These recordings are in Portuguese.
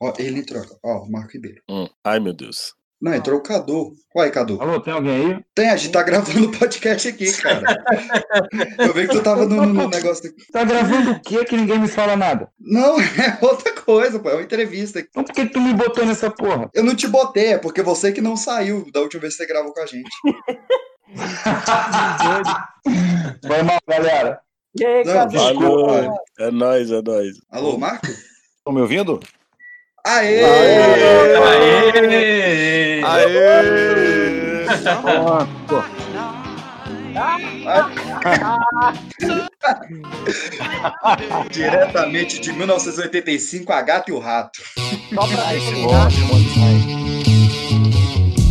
Ó, ele troca. Ó, Marco Ribeiro. Hum. Ai, meu Deus. Não, entrou o Cadu. Uai, Cadu. Alô, tem alguém aí? Tem, a gente tá gravando o podcast aqui, cara. Eu vi que tu tava no, no negócio aqui. Tá gravando o quê que ninguém me fala nada? Não, é outra coisa, pô. É uma entrevista. Então por que tu me botou nessa porra? Eu não te botei, é porque você que não saiu da última vez que você gravou com a gente. Foi mal, galera. E aí, Não, Cadu? desculpa. Alô, é nóis, é nóis. Alô, Marco? Estão me ouvindo? Aê! Aê! Aê! Pronto. Diretamente de 1985, a Gata e o Rato.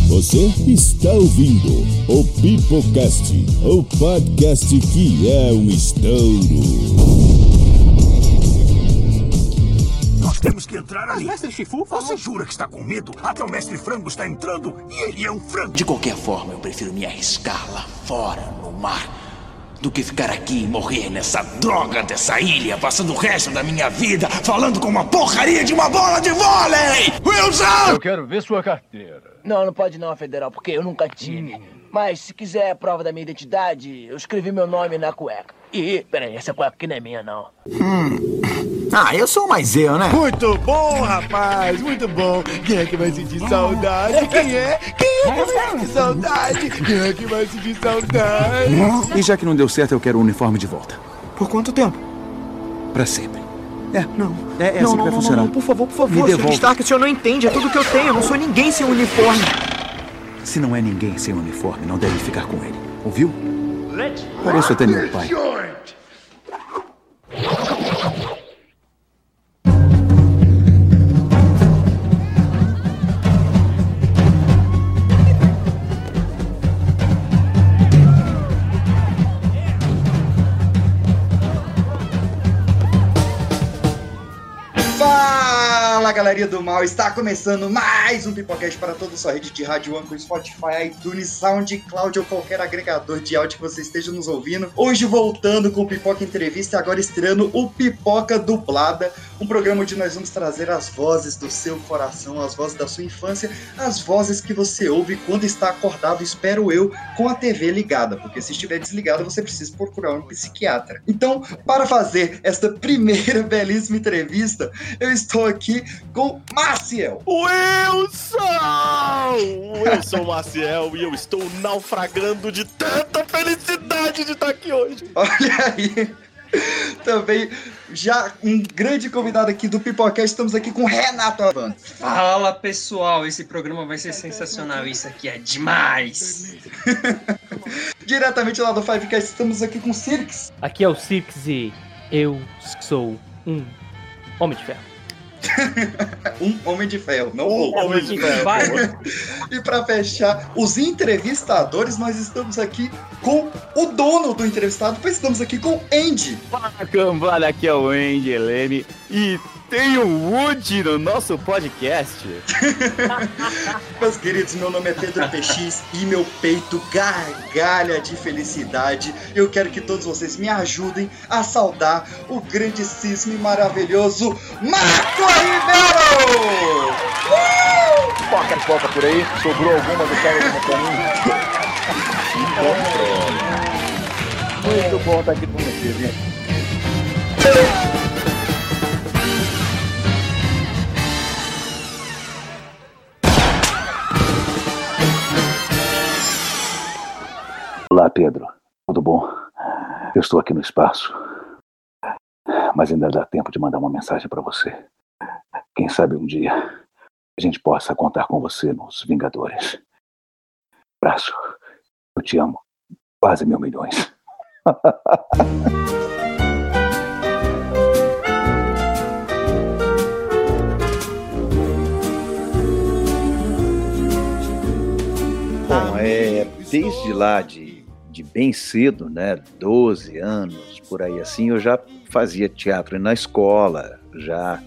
Você está ouvindo o Pipocast, o podcast que é um estouro. Nós temos que entrar ali. mestre Shifu, você jura que está com medo? Até o mestre Frango está entrando e ele é um frango. De qualquer forma, eu prefiro me arriscar lá fora, no mar, do que ficar aqui e morrer nessa droga dessa ilha, passando o resto da minha vida falando com uma porcaria de uma bola de vôlei! Wilson! Eu quero ver sua carteira. Não, não pode não, Federal, porque eu nunca tive. Mas se quiser a prova da minha identidade, eu escrevi meu nome na cueca. E, peraí, essa cueca aqui não é minha, não. Ah, eu sou mais eu, né? Muito bom, rapaz, muito bom. Quem é que vai sentir saudade? Quem é? Quem é que vai sentir saudade? Quem é que vai sentir saudade? E já que não deu certo, eu quero o uniforme de volta. Por quanto tempo? Pra sempre. É, Não. é, é não, assim não, que vai não, funcionar. não, por favor, por favor, Me Sr. devolve. Stark, o senhor não entende, é tudo que eu tenho, eu não sou ninguém sem uniforme. Se não é ninguém sem uniforme, não deve ficar com ele. Ouviu? Pareço até meu pai. Galerinha do mal! Está começando mais um Pipocast para toda a sua rede de rádio, Anchor, Spotify, iTunes, SoundCloud ou qualquer agregador de áudio que você esteja nos ouvindo. Hoje voltando com o Pipoca Entrevista e agora estreando o Pipoca Dublada, um programa onde nós vamos trazer as vozes do seu coração, as vozes da sua infância, as vozes que você ouve quando está acordado, espero eu, com a TV ligada, porque se estiver desligada você precisa procurar um psiquiatra. Então, para fazer esta primeira belíssima entrevista, eu estou aqui com Maciel. Wilson! Eu sou o Maciel e eu estou naufragando de tanta felicidade de estar aqui hoje. Olha aí. Também, já um grande convidado aqui do Pipocast, estamos aqui com Renato Avano. Fala pessoal, esse programa vai ser sensacional. Isso aqui é demais. Diretamente lá do Fivecast, estamos aqui com Cirques. Aqui é o Six e eu sou um homem de ferro. Um homem de ferro, não Um o homem de ferro. Vai. E para fechar, os entrevistadores, nós estamos aqui com o dono do entrevistado, pois estamos aqui com Andy. Fala, cambada, aqui é o Andy Helene e tem o Woody no nosso podcast. Meus queridos, meu nome é Pedro PX e meu peito gargalha de felicidade. Eu quero que todos vocês me ajudem a saudar o grandíssimo e maravilhoso Marco Ribeiro! Poca poca por aí, sobrou alguma do cara do caminho. Muito bom estar aqui com vocês, gente. Pedro. Tudo bom? Eu estou aqui no espaço. Mas ainda dá tempo de mandar uma mensagem para você. Quem sabe um dia a gente possa contar com você nos Vingadores. Abraço. Eu te amo. Quase mil milhões. Bom, é, desde lá de bem cedo, né, 12 anos, por aí assim, eu já fazia teatro na escola, já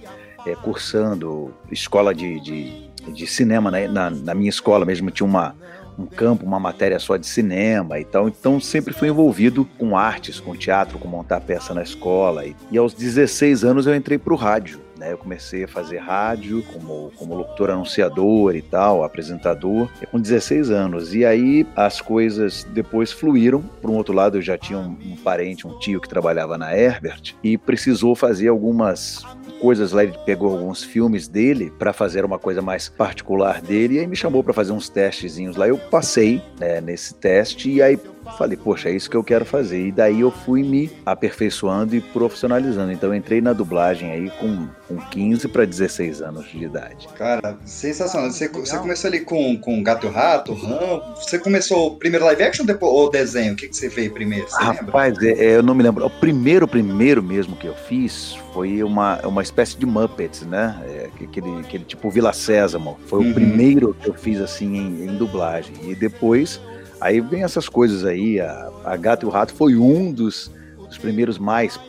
é, cursando escola de, de, de cinema, né, na, na minha escola mesmo tinha uma, um campo, uma matéria só de cinema e tal, então sempre fui envolvido com artes, com teatro, com montar peça na escola, e, e aos 16 anos eu entrei para o rádio, né? Eu comecei a fazer rádio como, como locutor anunciador e tal, apresentador, com 16 anos. E aí as coisas depois fluíram. Por um outro lado, eu já tinha um, um parente, um tio que trabalhava na Herbert e precisou fazer algumas coisas lá, ele pegou alguns filmes dele para fazer uma coisa mais particular dele e aí me chamou para fazer uns testezinhos lá. Eu passei né, nesse teste e aí falei, poxa, é isso que eu quero fazer. E daí eu fui me aperfeiçoando e profissionalizando. Então eu entrei na dublagem aí com, com 15 para 16 anos de idade. Cara, sensacional. Você, você começou ali com, com Gato e o Rato, Ram. Você começou primeiro live action depois, ou desenho? O que, que você fez primeiro? Você Rapaz, é, é, eu não me lembro. O primeiro, primeiro mesmo que eu fiz foi uma, uma espécie de Muppets, né? É, aquele, aquele tipo Vila Sésamo. Foi uhum. o primeiro que eu fiz assim em, em dublagem. E depois Aí vem essas coisas aí, a, a Gato e o Rato foi um dos, dos primeiros mais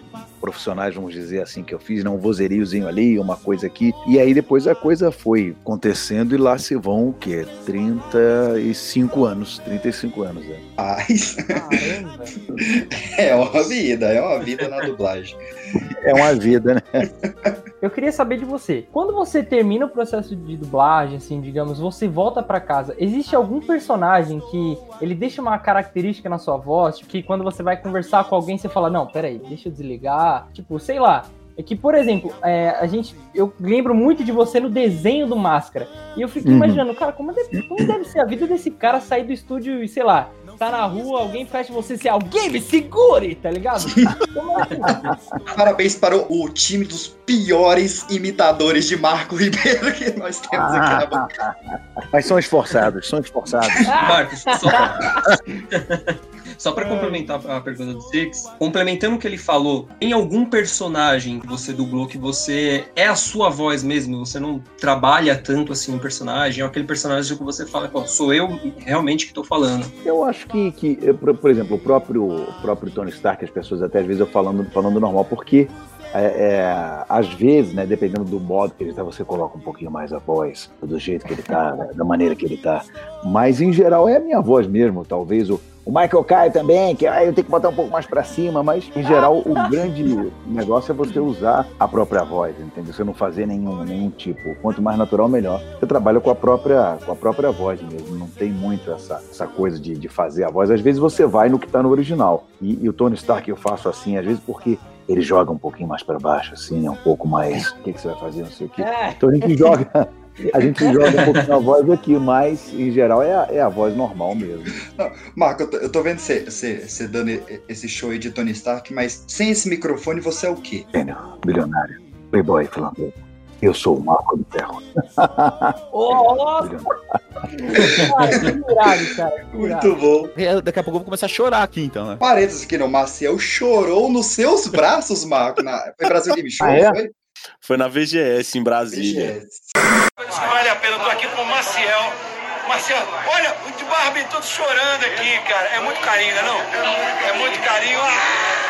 profissionais, vamos dizer assim, que eu fiz, não um vozeiriozinho ali, uma coisa aqui. E aí depois a coisa foi acontecendo e lá se vão o quê? 35 anos, 35 anos, né? Ai, é uma vida, é uma vida na dublagem. É uma vida, né? Eu queria saber de você. Quando você termina o processo de dublagem, assim, digamos, você volta para casa, existe algum personagem que ele deixa uma característica na sua voz, que quando você vai conversar com alguém, você fala, não, peraí, deixa eu desligar. Tipo, sei lá, é que, por exemplo, é, a gente, eu lembro muito de você no desenho do Máscara. E eu fiquei uhum. imaginando, cara, como deve, como deve ser a vida desse cara sair do estúdio e, sei lá, tá na rua, alguém fecha você se alguém me segure, tá ligado? Parabéns para o, o, time dos piores imitadores de Marco Ribeiro que nós temos aqui na bancada. Mas são esforçados, são esforçados. Marcos, só Só para complementar a pergunta do Six, complementando o que ele falou, tem algum personagem que você dublou que você é a sua voz mesmo, você não trabalha tanto assim no personagem, é aquele personagem que você fala, Pô, sou eu realmente que tô falando. Eu acho que, que por, por exemplo, o próprio, o próprio Tony Stark, as pessoas até às vezes eu falando, falando normal, porque é, é, às vezes, né, dependendo do modo que ele está, você coloca um pouquinho mais a voz, do jeito que ele está, né, da maneira que ele está. Mas em geral é a minha voz mesmo, talvez o, o Michael Caio também, que aí eu tenho que botar um pouco mais para cima, mas em geral o grande negócio é você usar a própria voz, entendeu? Você não fazer nenhum, nenhum tipo. Quanto mais natural, melhor. Você trabalha com a própria, com a própria voz mesmo. Não tem muito essa, essa coisa de, de fazer a voz. Às vezes você vai no que está no original. E, e o Tony Stark eu faço assim, às vezes porque ele joga um pouquinho mais para baixo, assim, é um pouco mais. O que, que você vai fazer? Não sei o quê. É. Então a gente joga. A gente joga um pouquinho a voz aqui, mas em geral é a, é a voz normal mesmo. Não, Marco, eu tô, eu tô vendo você dando esse show aí de Tony Stark, mas sem esse microfone você é o quê? Gênio, bilionário, playboy falando. Eu sou o Marco do Ferro. Oh, Muito bom. É, daqui a pouco eu vou começar a chorar aqui, então, né? Parênteses aqui no Maciel chorou nos seus braços, Marco. Na... Foi Brasil Game Show, ah, é? foi? Foi na VGS, em Brasília. VGS. Vale a pena, eu tô aqui com o Maciel. Maciel, olha, o Barbie todo chorando aqui, cara. É muito carinho, né, não? É muito carinho. Ah!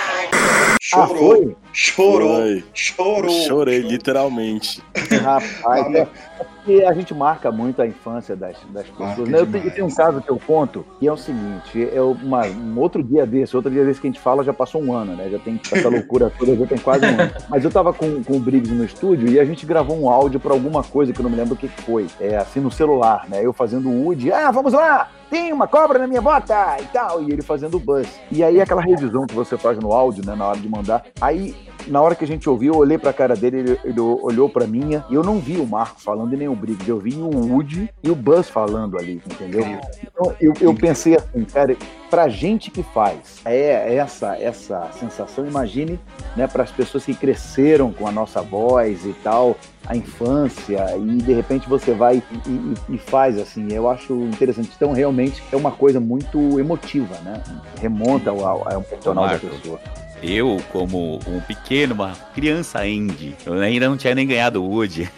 Chorou, ah, chorou, foi. chorou. Chorei, literalmente. Rapaz, é, porque a gente marca muito a infância das, das pessoas. Né? Eu, tenho, eu, tenho, um caso que eu conto, que é o seguinte: é uma, um outro dia desse, outro dia desse que a gente fala, já passou um ano, né? Já tem essa loucura toda, já tem quase um ano. Mas eu tava com, com o Briggs no estúdio e a gente gravou um áudio para alguma coisa que eu não me lembro o que foi. É assim no celular, né? Eu fazendo o Woody, ah, vamos lá! Tem uma cobra na minha bota e tal. E ele fazendo o buzz. E aí aquela revisão que você faz no áudio, né, na hora de mandar. Aí na hora que a gente ouviu, eu olhei pra cara dele, ele, ele olhou pra minha, e eu não vi o Marco falando e nem o Briggs, eu vi o Woody e o Buzz falando ali, entendeu? Então eu, eu pensei assim, cara, pra gente que faz é essa essa sensação, imagine, né, para as pessoas que cresceram com a nossa voz e tal, a infância, e de repente você vai e, e, e faz assim, eu acho interessante. Então, realmente é uma coisa muito emotiva, né? Remonta ao, ao, ao personal da pessoa eu, como um pequeno, uma criança indie, eu ainda não tinha nem ganhado o Woody.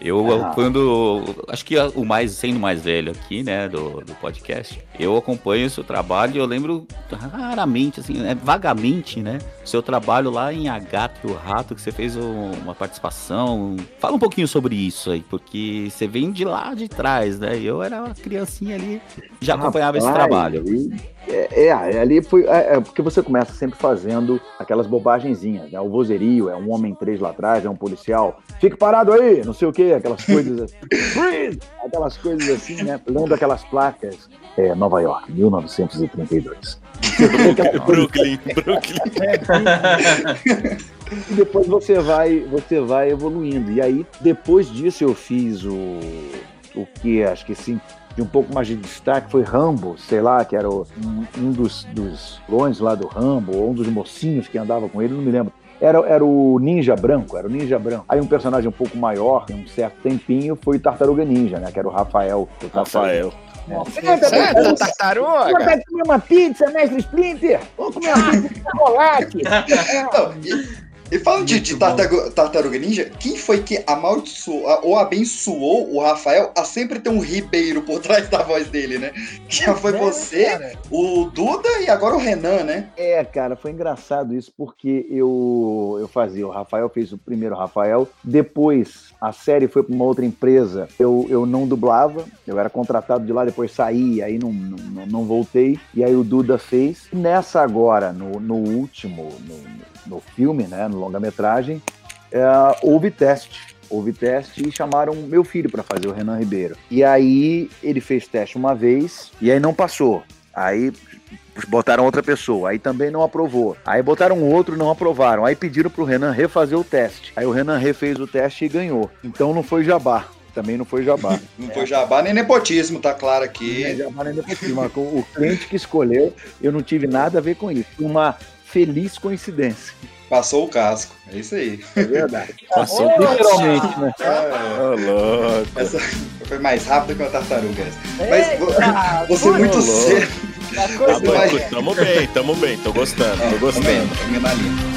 Eu, ah. quando. Acho que o mais, sendo mais velho aqui, né, do, do podcast, eu acompanho o seu trabalho e eu lembro raramente, assim, né, vagamente, né? Seu trabalho lá em Agatha e o Rato, que você fez um- uma participação. Fala um pouquinho sobre isso aí, porque você vem de lá de trás, né? Eu era uma criancinha ali, já acompanhava esse Rapaz, trabalho. ali- É, é, ali foi. É, é porque você começa sempre fazendo aquelas bobagenzinhas, né? O vozerio, é um homem três lá atrás, é um policial. Fique parado aí, não sei o quê, aquelas coisas assim. Aquelas coisas assim, né? Lendo aquelas placas. É, Nova York, 1932. Brooklyn, Brooklyn. E depois você vai, você vai evoluindo. E aí, depois disso, eu fiz o, o que acho que sim, de um pouco mais de destaque foi Rambo, sei lá, que era o- um, dos, dos clones lá do Rambo, ou um dos mocinhos que andava com ele, não me lembro. Era, era o Ninja Branco, era o Ninja Branco. Aí um personagem um pouco maior, um certo tempinho, foi o Tartaruga Ninja, né? Que era o Rafael. O Rafael. Senta, Certo, Vamos tartaruga. comer uma pizza, mestre Splinter! Vamos comer uma pizza de chocolate! E, falando de, de tartaruga, tartaruga Ninja, quem foi que amaldiçoou ou abençoou o Rafael a sempre ter um Ribeiro por trás da voz dele, né? Já foi é, você, cara. o Duda e agora o Renan, né? É, cara, foi engraçado isso, porque eu, eu fazia, o Rafael fez o primeiro Rafael, depois a série foi para uma outra empresa, eu, eu não dublava, eu era contratado de lá, depois saí, aí não, não, não voltei, e aí o Duda fez. Nessa agora, no, no último, no, no filme, né, no longa-metragem, é, houve teste. Houve teste e chamaram meu filho para fazer, o Renan Ribeiro. E aí ele fez teste uma vez e aí não passou. Aí botaram outra pessoa, aí também não aprovou. Aí botaram outro, não aprovaram. Aí pediram pro Renan refazer o teste. Aí o Renan refez o teste e ganhou. Então não foi jabá. Também não foi jabá. Não foi jabá nem nepotismo, tá claro aqui. Não é jabá nem nepotismo. O cliente que escolheu, eu não tive nada a ver com isso. Uma feliz coincidência. Passou o casco. É isso aí. É verdade. Passou literalmente, né? É, essa foi mais rápido que uma tartaruga. essa. Mas você foi muito louco. cedo. Tá Você vai- bom, tamo bem, tamo bem, tô gostando, tô gostando. Tamo na linha.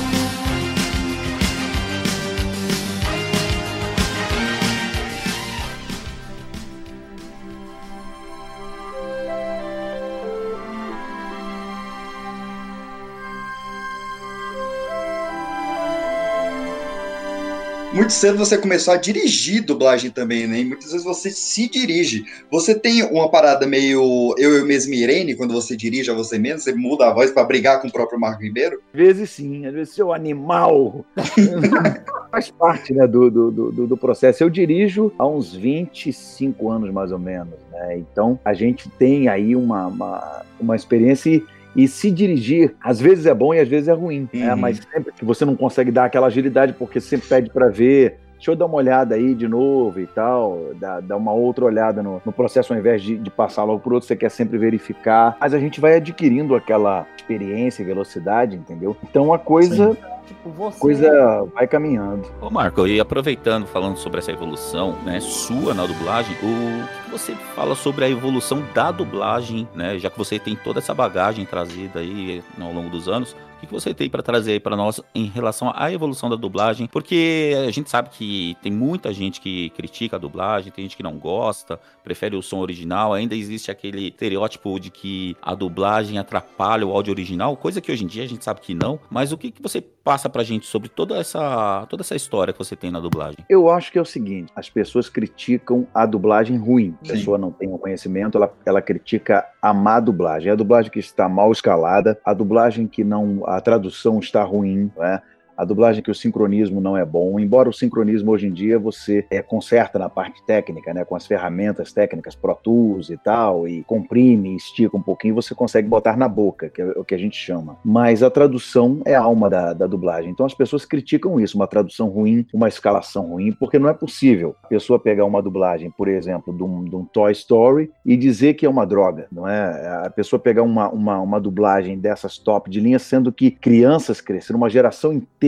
Muito cedo você começou a dirigir dublagem também, né? E muitas vezes você se dirige. Você tem uma parada meio eu, eu mesmo e Irene, quando você dirige a você mesmo, você muda a voz pra brigar com o próprio Marco Ribeiro? Às vezes sim, às vezes seu animal. Faz parte né, do, do, do, do processo. Eu dirijo há uns 25 anos, mais ou menos. Né? Então, a gente tem aí uma, uma, uma experiência e, e se dirigir, às vezes é bom e às vezes é ruim. Né? Uhum. Mas sempre que você não consegue dar aquela agilidade, porque sempre pede para ver. Deixa eu dar uma olhada aí de novo e tal, dar, dar uma outra olhada no, no processo ao invés de, de passar logo por outro, você quer sempre verificar. Mas a gente vai adquirindo aquela experiência e velocidade, entendeu? Então a coisa, Tipo, você. coisa vai caminhando. Ô Marco, e aproveitando, falando sobre essa evolução, né, sua na dublagem, o que você fala sobre a evolução da dublagem, né, já que você tem toda essa bagagem trazida aí ao longo dos anos, o que que você tem para trazer aí para nós em relação à evolução da dublagem? Porque a gente sabe que tem muita gente que critica a dublagem, tem gente que não gosta, prefere o som original, ainda existe aquele estereótipo de que a dublagem atrapalha o áudio original, coisa que hoje em dia a gente sabe que não, mas o que, que você passa pra gente sobre toda essa, toda essa história que você tem na dublagem? Eu acho que é o seguinte: as pessoas criticam a dublagem ruim. A Sim. pessoa não tem o conhecimento, ela, ela critica a má dublagem. A dublagem que está mal escalada, a dublagem que não. A tradução está ruim, não é? A dublagem que o sincronismo não é bom, embora o sincronismo hoje em dia você é, conserta na parte técnica, né, com as ferramentas técnicas Pro Tools e tal, e comprime, estica um pouquinho, você consegue botar na boca, que é o que a gente chama. Mas a tradução é a alma da, da dublagem. Então as pessoas criticam isso, uma tradução ruim, uma escalação ruim, porque não é possível a pessoa pegar uma dublagem, por exemplo, de um, de um Toy Story e dizer que é uma droga, não é? A pessoa pegar uma, uma, uma dublagem dessas top de linha, sendo que crianças cresceram, uma geração inteira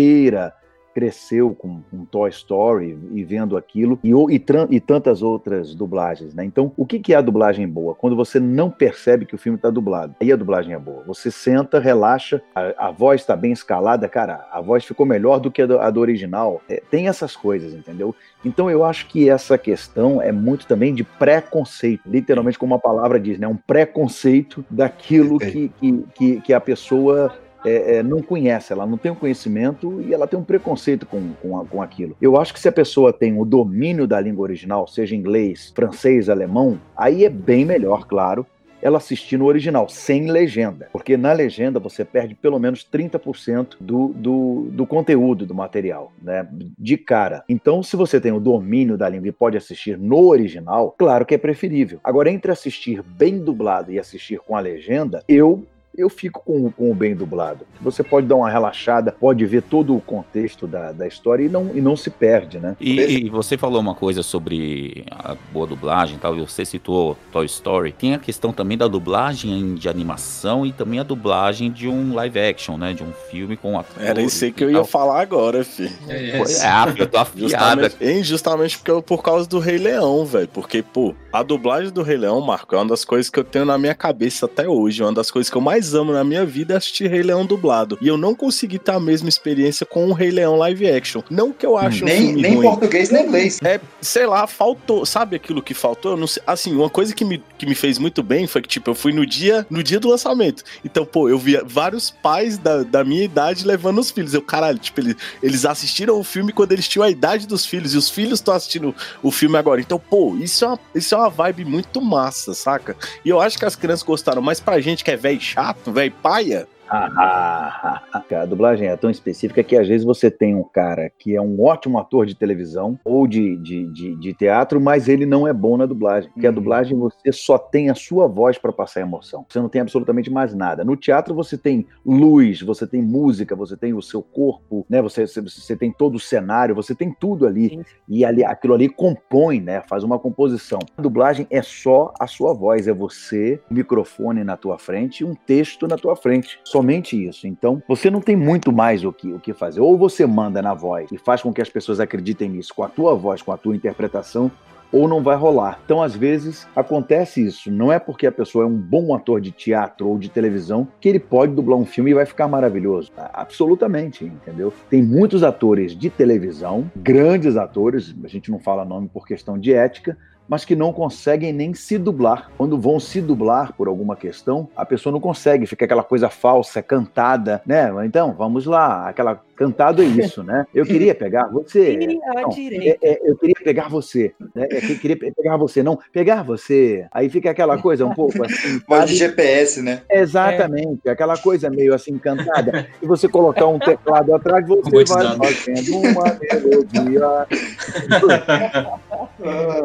cresceu com, com Toy Story e vendo aquilo e, e, e tantas outras dublagens, né? Então, o que, que é a dublagem boa? Quando você não percebe que o filme está dublado. Aí a dublagem é boa. Você senta, relaxa, a, a voz está bem escalada, cara, a voz ficou melhor do que a do, a do original. É, tem essas coisas, entendeu? Então eu acho que essa questão é muito também de preconceito, literalmente como a palavra diz, né? Um preconceito daquilo que, que, que, que a pessoa é, é, não conhece, ela não tem o conhecimento e ela tem um preconceito com, com, com aquilo. Eu acho que se a pessoa tem o domínio da língua original, seja inglês, francês, alemão, aí é bem melhor, claro, ela assistir no original, sem legenda. Porque na legenda você perde pelo menos 30% do, do, do conteúdo do material, né? De cara. Então, se você tem o domínio da língua e pode assistir no original, claro que é preferível. Agora, entre assistir bem dublado e assistir com a legenda, eu eu fico com, com o bem dublado. Você pode dar uma relaxada, pode ver todo o contexto da, da história e não, e não se perde, né? E, e você falou uma coisa sobre a boa dublagem e tal, e você citou Toy Story. Tem a questão também da dublagem de animação e também a dublagem de um live action, né? De um filme com atores. Era isso aí que eu ia falar agora, filho. É, ah, eu tô afiado Justamente, justamente porque eu- por causa do Rei Leão, velho. Porque, pô, a dublagem do Rei Leão, Marco, é uma das coisas que eu tenho na minha cabeça até hoje. Uma das coisas que eu mais amo na minha vida é assistir Rei Leão dublado. E eu não consegui ter a mesma experiência com o Rei Leão live action. Não que eu acho um Nem, filme nem ruim. português, nem inglês. É, sei lá, faltou. Sabe aquilo que faltou? Eu não sei. Assim, uma coisa que me, que me fez muito bem foi que, tipo, eu fui no dia, no dia do lançamento. Então, pô, eu via vários pais da, da minha idade levando os filhos. Eu, caralho, tipo, eles, eles assistiram o filme quando eles tinham a idade dos filhos. E os filhos estão assistindo o filme agora. Então, pô, isso é, uma, isso é uma vibe muito massa, saca? E eu acho que as crianças gostaram. Mas pra gente que é velho chato, velho paia. Ah, a dublagem é tão específica que às vezes você tem um cara que é um ótimo ator de televisão ou de, de, de, de teatro, mas ele não é bom na dublagem. Porque a dublagem você só tem a sua voz para passar emoção. Você não tem absolutamente mais nada. No teatro você tem luz, você tem música, você tem o seu corpo, né? Você, você, tem todo o cenário, você tem tudo ali. E ali, aquilo ali compõe, né? Faz uma composição. A dublagem é só a sua voz, é você, o microfone na tua frente e um texto na tua frente. Somente isso. Então, você não tem muito mais o que, o que fazer. Ou você manda na voz e faz com que as pessoas acreditem nisso com a tua voz, com a tua interpretação, ou não vai rolar. Então, às vezes, acontece isso. Não é porque a pessoa é um bom ator de teatro ou de televisão que ele pode dublar um filme e vai ficar maravilhoso. Absolutamente, entendeu? Tem muitos atores de televisão, grandes atores, a gente não fala nome por questão de ética, mas que não conseguem nem se dublar. Quando vão se dublar por alguma questão, a pessoa não consegue, fica aquela coisa falsa, cantada, né? Então, vamos lá, aquela cantado é isso, né? Eu queria pegar você. Não, é- é, eu queria pegar você, né? Eu que- queria pe- pegar você, não, pegar você. Aí fica aquela coisa um pouco assim. Voz de? GPS, né? Exatamente, aquela coisa meio assim cantada. E você colocar um teclado atrás, você vai Robotizado. fazendo uma melodia. Ah,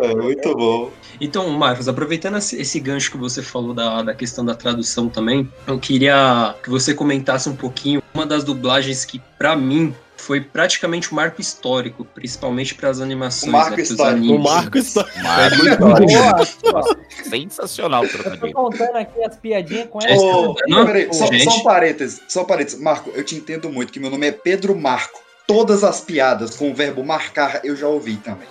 muito bom. Então, Marcos, aproveitando esse, gancho que você falou da, da questão da tradução também, eu queria que você comentasse um pouquinho uma das dublagens que, pra mim, foi praticamente um marco histórico, principalmente para as animações, O marco né, histórico. animes. O Marco está. Boa, Sensacional o Tô trocadilho. contando aqui as piadinhas com É, essa. Ô, Não, peraí, só, gente. só um parênteses, só um parênteses. Marco, eu te entendo muito, que meu nome é Pedro Marco. Todas as piadas com o verbo marcar eu já ouvi também.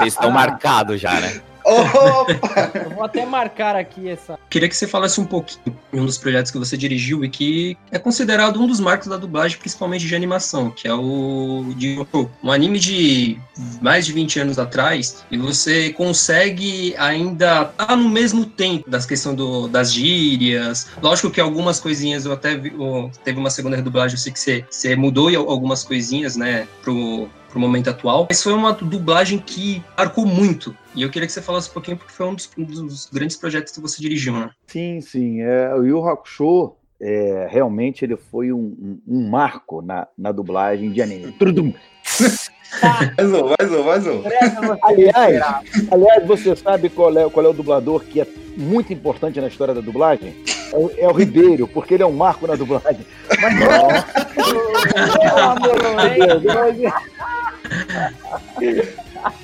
Eles estão marcados já, né? Opa! Eu vou até marcar aqui essa. Queria que você falasse um pouquinho de um dos projetos que você dirigiu e que é considerado um dos marcos da dublagem, principalmente de animação, que é o de um anime de mais de 20 anos atrás, e você consegue ainda estar no mesmo tempo das questões do, das gírias. Lógico que algumas coisinhas eu até vi, ó, teve uma segunda redublagem, eu sei que você, você mudou algumas coisinhas, né, pro, pro momento atual. Mas foi uma dublagem que marcou muito. E eu queria que você falasse um pouquinho, porque foi um dos, um dos grandes projetos que você dirigiu, né? Sim, sim. É, o Yu Hakusho, é, realmente, ele foi um, um- um marco na, na dublagem de anime. Trudum. Mais um, mais um, mais um. Aliás, aliás, você sabe qual é, qual é o dublador que é muito importante na história da dublagem? É o, é o Ribeiro, porque ele é um marco na dublagem. Mas Pelo amor de Deus.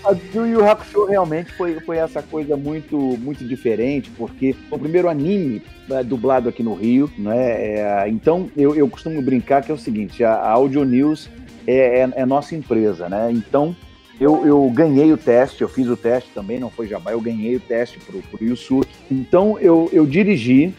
A do Yu Hakusho realmente foi, foi essa coisa muito, muito diferente, porque o primeiro anime né, dublado aqui no Rio, né? É, então eu, eu costumo brincar que é o seguinte: a, a Audio News é, é, é nossa empresa, né? Então, eu, eu ganhei o teste, eu fiz o teste também, não foi jabá, eu ganhei o teste pro, pro Yusuke. Então, eu, eu dirigi.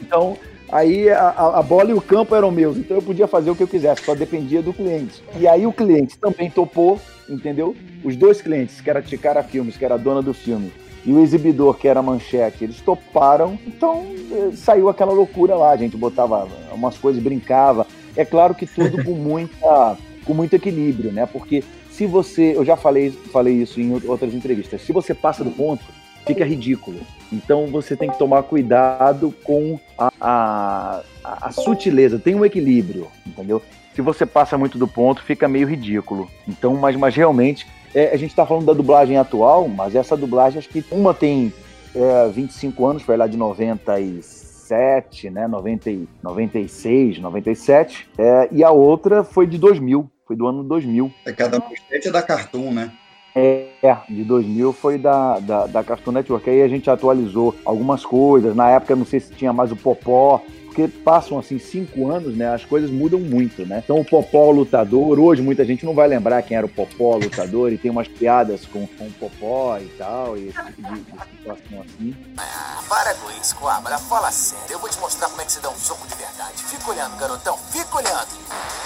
Então, aí a, a bola e o campo eram meus, então eu podia fazer o que eu quisesse, só dependia do cliente. E aí o cliente também topou, entendeu? Os dois clientes, que era Ticara Filmes, que era a dona do filme, e o exibidor, que era a Manchete, eles toparam, então eh, saiu aquela loucura lá, a gente botava umas coisas, brincava. É claro que tudo com muita com muito equilíbrio, né? Porque se você, eu já falei, falei isso em outras entrevistas, se você passa do ponto, fica ridículo. Então você tem que tomar cuidado com a, a, a sutileza, tem um equilíbrio, entendeu? Se você passa muito do ponto, fica meio ridículo. Então, mas, mas realmente, é, a gente está falando da dublagem atual, mas essa dublagem, acho que uma tem é, 25 anos, foi lá de 97, né, 90, 96, 97, é, e a outra foi de 2000, foi do ano 2000. É cada manchete é da Cartoon, né? É, de 2000 foi da, da, da Cartoon Network. Aí a gente atualizou algumas coisas. Na época, não sei se tinha mais o Popó, porque passam assim cinco anos, né? As coisas mudam muito, né? Então o Popó lutador, hoje muita gente não vai lembrar quem era o Popó lutador e tem umas piadas com, com o Popó e tal, e esse tipo de, de situação assim. Ah, para com isso, Coabra. Fala sério. Eu vou te mostrar como é que se dá um soco de verdade. Fica olhando, garotão. Fica olhando.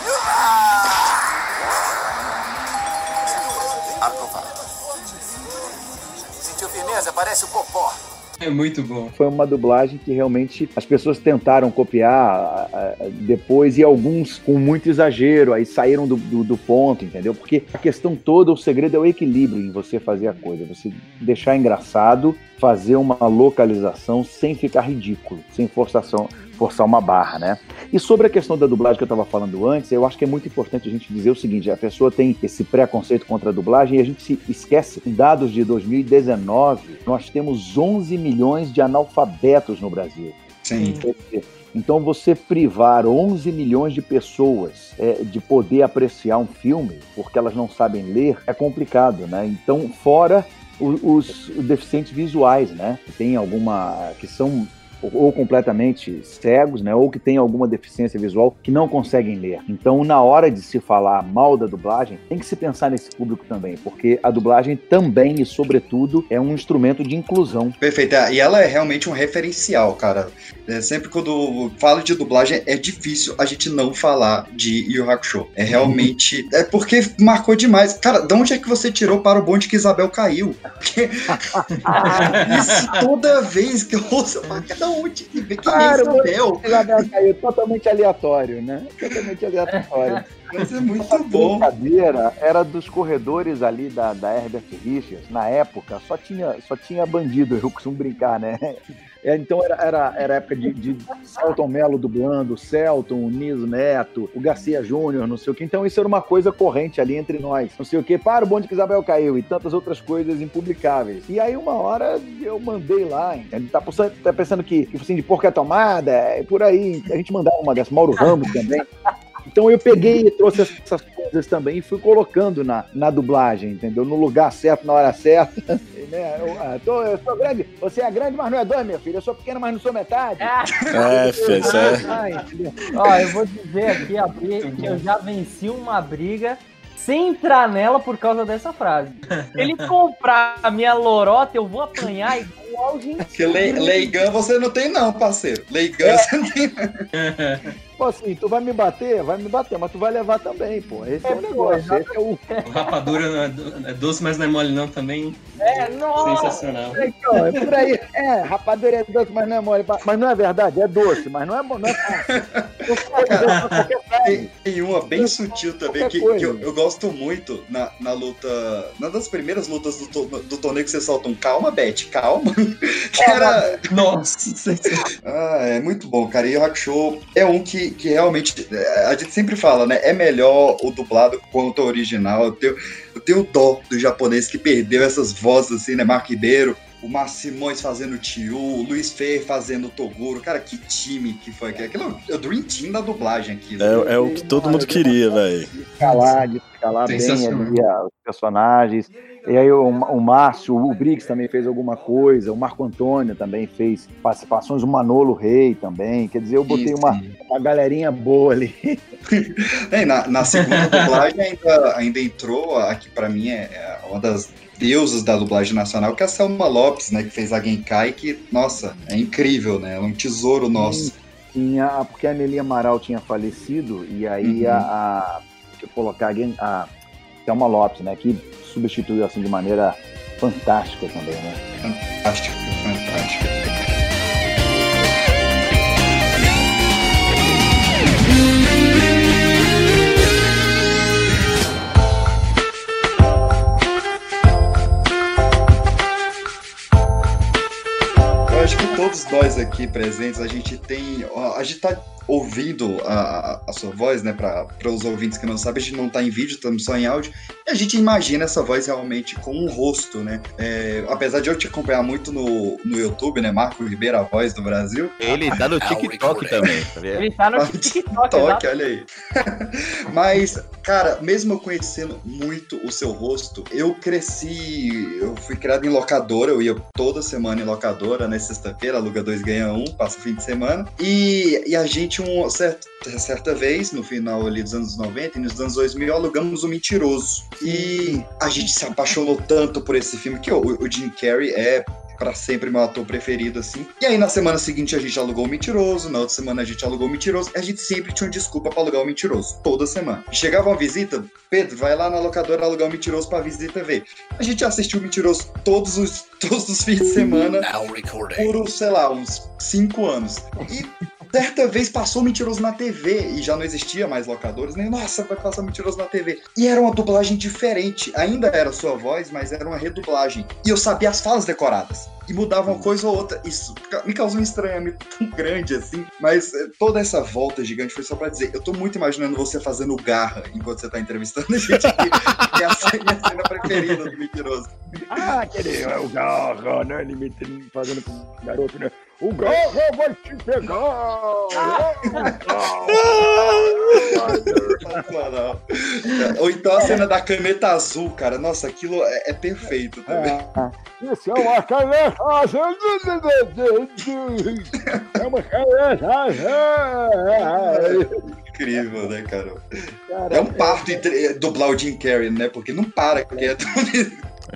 Aprovado. Sentiu firmeza? Parece o Popó. É muito bom. Foi uma dublagem que realmente as pessoas tentaram copiar depois e alguns com muito exagero, aí saíram do, do, do, ponto, entendeu? Porque a questão toda, o segredo é o equilíbrio em você fazer a coisa, você deixar engraçado, fazer uma localização sem ficar ridículo, sem forçação, forçar uma barra, né? E sobre a questão da dublagem que eu estava falando antes, eu acho que é muito importante a gente dizer o seguinte: a pessoa tem esse preconceito contra a dublagem e a gente se esquece. Em dados de 2019, nós temos 11 milhões de analfabetos no Brasil. Sim. Então, você privar 11 milhões de pessoas é, de poder apreciar um filme porque elas não sabem ler é complicado, né? Então, fora os, os deficientes visuais, né? Que tem alguma. que são ou completamente cegos, né, ou que têm alguma deficiência visual que não conseguem ler. Então, na hora de se falar mal da dublagem, tem que se pensar nesse público também, porque a dublagem também e sobretudo é um instrumento de inclusão. Perfeito, e ela é realmente um referencial, cara. É, sempre quando falo de dublagem é difícil a gente não falar de Yu Hakusho. É realmente é porque marcou demais. Cara, de onde é que você tirou para o bonde que Isabel caiu? Porque isso toda vez que eu ouço, cada onde que quem Claro, é Isabel? Isabel caiu totalmente aleatório, né? Totalmente aleatório. Mas é muito A bom. brincadeira era dos corredores ali da, da Herbert Richards. Na época, só tinha, só tinha bandido, eu costumo brincar, né? É, então era, era, era época de, de Celton Mello dublando, Celton, o Niso Neto, o Garcia Júnior, não sei o que. Então isso era uma coisa corrente ali entre nós. Não sei o que, para o bonde que Isabel caiu e tantas outras coisas impublicáveis. E aí uma hora eu mandei lá, entende? Tá pensando, tá pensando que, que assim, de porca tomada, é por aí. A gente mandava uma dessas, Mauro Ramos também. Então eu peguei e trouxe essas coisas também e fui colocando na, na dublagem, entendeu? No lugar certo, na hora certa. né? eu, ah, tô, eu sou grande, você é grande, mas não é dois, meu filho. Eu sou pequeno, mas não sou metade. É, filho, isso é- Ah, entendeu? Ó, eu vou dizer aqui a briga, que eu já venci uma briga sem entrar nela por causa dessa frase. Se ele comprar a minha lorota, eu vou apanhar igual gente. Porque Le Leigan você não tem, não, parceiro. Leigan É. você não tem. Pô, assim, tu vai me bater? Vai me bater, mas tu vai levar também, pô. Esse é, É, o negócio. Esse é o. O rapadura não é, do- é doce, mas não é mole não também. É, nossa. Sensacional. Então, é por aí. É, rapadura é doce, mas não é mole. Mas não é verdade, é doce, mas não é, mo- não é. Tem, tem uma bem sutil também que, que eu, eu gosto muito na, na luta. Na das primeiras lutas do, to- do torneio que você solta um calma, Beth, calma. Que era. Nossa, Ah, é muito bom, cara. E o Hakusho é um que, que realmente. é, A gente sempre fala, né? É melhor o dublado quanto o original. Eu tenho, eu tenho dó do japonês que perdeu essas vozes assim, né? Marco Ribeiro, o Márcio Simões fazendo o Tio, o Luiz Fer fazendo o Toguro. Cara, que time que foi aquele. Aquilo é o Dream Team da dublagem aqui. né? É, é o que todo mundo queria, velho. escalar, de escalar bem ali os personagens. E aí o, o Márcio, o Briggs também fez alguma coisa, o Marco Antônio também fez participações, o Manolo Rei também. Quer dizer, eu botei Isso. uma, uma galerinha boa ali. É, na, na segunda dublagem ainda, ainda entrou a que pra mim é, é uma das deusas da dublagem nacional, que é a Selma Lopes, né? Que fez a Genkai, que, nossa, é incrível, né? É um tesouro nosso. Tinha, porque a Nelly Amaral tinha falecido, e aí Uhum. a, a. Deixa eu colocar. A Thelma Lopes, né? Que substituiu assim de maneira fantástica também, né? Fantástico, fantástico. Eu acho que todos nós aqui presentes, a gente tem. A gente tá ouvindo a, a sua voz, né? Para os ouvintes que não sabem, a gente não tá em vídeo, estamos só em áudio. E a gente imagina essa voz realmente com um rosto, né? É, apesar de eu te acompanhar muito no, no YouTube, né? Marco Ribeiro, a voz do Brasil. Ele tá no TikTok também, tá vendo? Ele tá no Ah, TikTok, exato. olha aí. Mas, cara, mesmo eu conhecendo muito o seu rosto, eu cresci. Eu fui criado em locadora, eu ia toda semana em locadora, né? Sexta-feira, aluga dois, ganha um, passa o fim de semana. E, e a gente, um, certo, certa vez, no final ali dos anos 90 e nos anos 2000, alugamos o Mentiroso. E a gente se apaixonou tanto por esse filme que o, o Jim Carrey é pra sempre meu ator preferido, assim. E aí, na semana seguinte, a gente alugou o Mentiroso, na outra semana a gente alugou o Mentiroso, e a gente sempre tinha uma desculpa pra alugar o Mentiroso, toda semana. Chegava uma visita, Pedro, vai lá na locadora alugar o Mentiroso pra visita ver. A gente assistiu o Mentiroso todos os, todos os fins de semana, por, sei lá, uns cinco anos. E certa vez passou Mentiroso na TV, e já não existia mais locadores, nem, nossa, vai passar Mentiroso na TV. E era uma dublagem diferente, ainda era sua voz, mas era uma redublagem. E eu sabia as falas decoradas. E mudava uma coisa ou outra. Isso me causou um estranhamento tão grande assim. Mas eh, toda essa volta gigante foi só pra dizer: eu tô muito imaginando você fazendo garra enquanto você tá entrevistando a gente aqui. é a minha cena preferida do mentiroso. Ah, aquele é o Garra, né? Ele me fazendo com garoto, né? O Garra vai te pegar! Ou então a cena da caneta azul, cara. Nossa, aquilo é, é perfeito também. Isso é uma caneta azul! É uma caneta azul! Incrível, né, cara? É um parto entre- dublar o Jim Carrey, né? Porque não para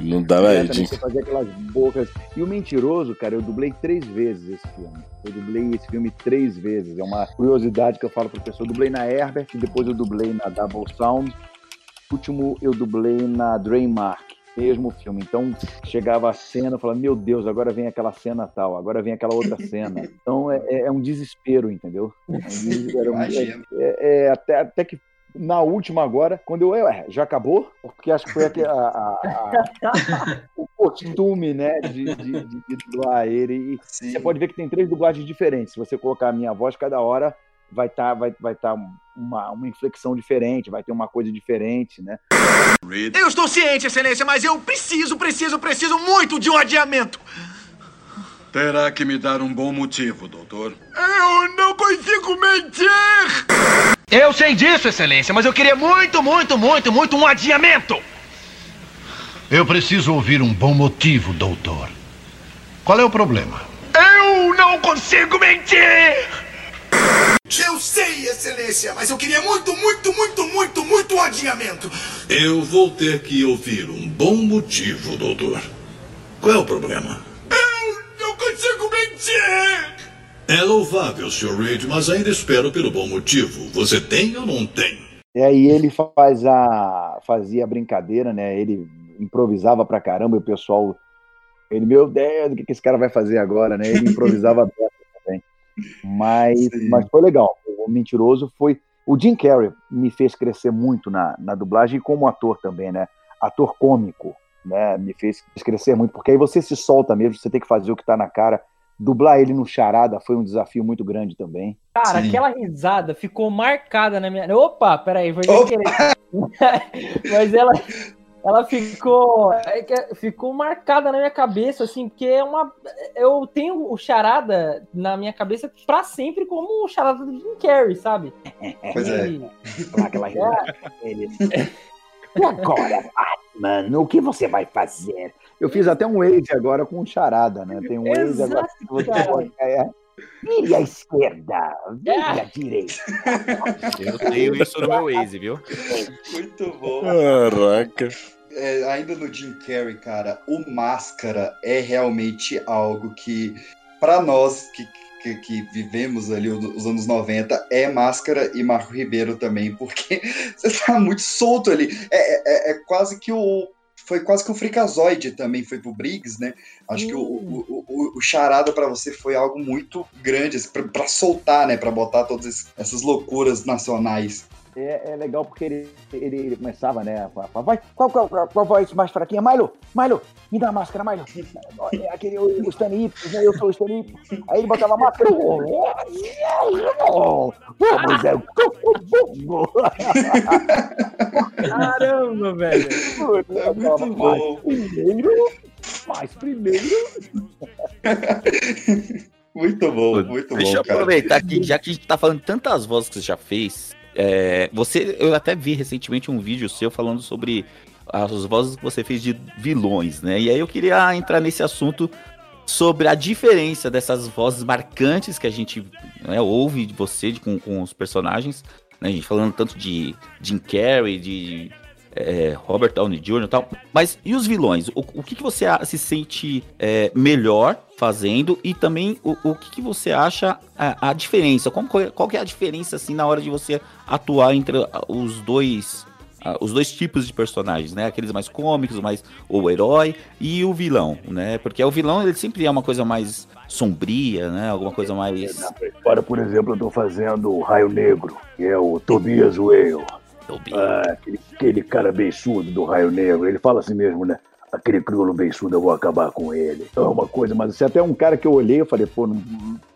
Não dá, É, velho. também você fazia aquelas bocas. E o Mentiroso, cara, eu dublei três vezes esse filme. Eu dublei esse filme três vezes. É uma curiosidade que eu falo pro pessoal. Eu dublei na Herbert, depois eu dublei na Double Sound. último eu dublei na Dreammark, mesmo filme. Então chegava a cena, eu falava, meu Deus, agora vem aquela cena tal, agora vem aquela outra cena. Então é, é- é um desespero, entendeu? É, um desespero. Imagino. É- é até, até que na última agora, quando eu, ué, já acabou? Porque acho que foi aqui a- a- a- o costume, né, de, de, de- dublar ele. E você pode ver que tem três dublagens diferentes. Se você colocar a minha voz, cada hora vai estar vai, vai tá uma, uma inflexão diferente, vai ter uma coisa diferente, né? Eu estou ciente, excelência, mas eu preciso, preciso, preciso muito de um adiamento. Terá que me dar um bom motivo, doutor. Eu não consigo mentir! Eu sei disso, excelência, mas eu queria muito, muito, muito, muito um adiamento! Eu preciso ouvir um bom motivo, doutor. Qual é o problema? Eu não consigo mentir! Eu sei, excelência, mas eu queria muito, muito, muito, muito, muito um adiamento. Eu vou ter que ouvir um bom motivo, doutor. Qual é o problema? Não consigo mentir! É louvável, Sr. Reed, mas ainda espero pelo bom motivo. Você tem ou não tem? E aí ele faz a, fazia a brincadeira, né? Ele improvisava pra caramba e o pessoal. Ele, meu Deus, o que, que esse cara vai fazer agora, né? Ele improvisava também. Mas, mas foi legal. O Mentiroso foi. O Jim Carrey me fez crescer muito na, na dublagem e como ator também, né? Ator cômico, né? Me fez crescer muito, porque aí você se solta mesmo, você tem que fazer o que tá na cara. Dublar ele no Charada foi um desafio muito grande também. Cara, Sim. aquela risada ficou marcada na minha. Opa, peraí, foi querer. Mas ela, ela ficou, é que ficou marcada na minha cabeça, assim, porque é uma. Eu tenho o Charada na minha cabeça pra sempre como o Charada do Jim Carrey, sabe? Pois é. E- Aquela risada. Ele- E agora, Batman, o que você vai fazer? Eu fiz até um Waze agora com charada, né? Tem um Waze agora. pode- é, Vire à esquerda, vire à direita. Eu tenho isso no meu Waze, viu? Muito bom. Caraca. É, ainda no Jim Carrey, cara, o Máscara é realmente algo que, pra nós que, que, que vivemos ali os anos 90, é Máscara e Marco Ribeiro também, porque você tá muito solto ali. É, é- é quase que o. Foi quase que o Freakazoid também foi pro Briggs, né? Acho que o, o, o, o charada pra você foi algo muito grande, assim, pra, pra soltar, né? Pra botar todas essas loucuras nacionais. É, é legal porque ele, ele, ele começava, né? a falar, Vai, qual, qual, qual, qual voz mais fraquinha? Milo, Milo, me dá a máscara, Milo. É aquele, o, o Stan Ipsos, né? Eu sou o Stan Ipsos. Aí ele botava a máscara. Vamos, é o Caramba, velho. É muito bom. Primeiro, mas primeiro. Muito bom, muito Deixa eu bom, cara. aproveitar que já que a gente tá falando tantas vozes que você já fez, é, você, eu até vi recentemente um vídeo seu falando sobre as vozes que você fez de vilões, né? E aí eu queria entrar nesse assunto sobre a diferença dessas vozes marcantes que a gente né, ouve de você de- com, com os personagens, né? A gente falando tanto de Jim Carrey, de é, Robert Downey Jr. e tal. Mas e os vilões? O, o que, que você se sente é, melhor fazendo? E também o, o que, que você acha a, a diferença? Como, qual, que é a diferença assim na hora de você atuar entre os dois os dois tipos de personagens, né? Aqueles mais cômicos, mais o herói e o vilão, né? Porque o vilão ele sempre é uma coisa mais sombria, né? Alguma coisa mais Agora, por exemplo, eu tô fazendo o Raio Negro, que é o Tobias Whale. Ah, aquele, aquele cara beiçudo do Raio Negro. Ele fala assim mesmo, né? Aquele crioulo beiçudo, eu vou acabar com ele. É uma coisa, mas você até um cara que eu olhei, eu falei, pô, não-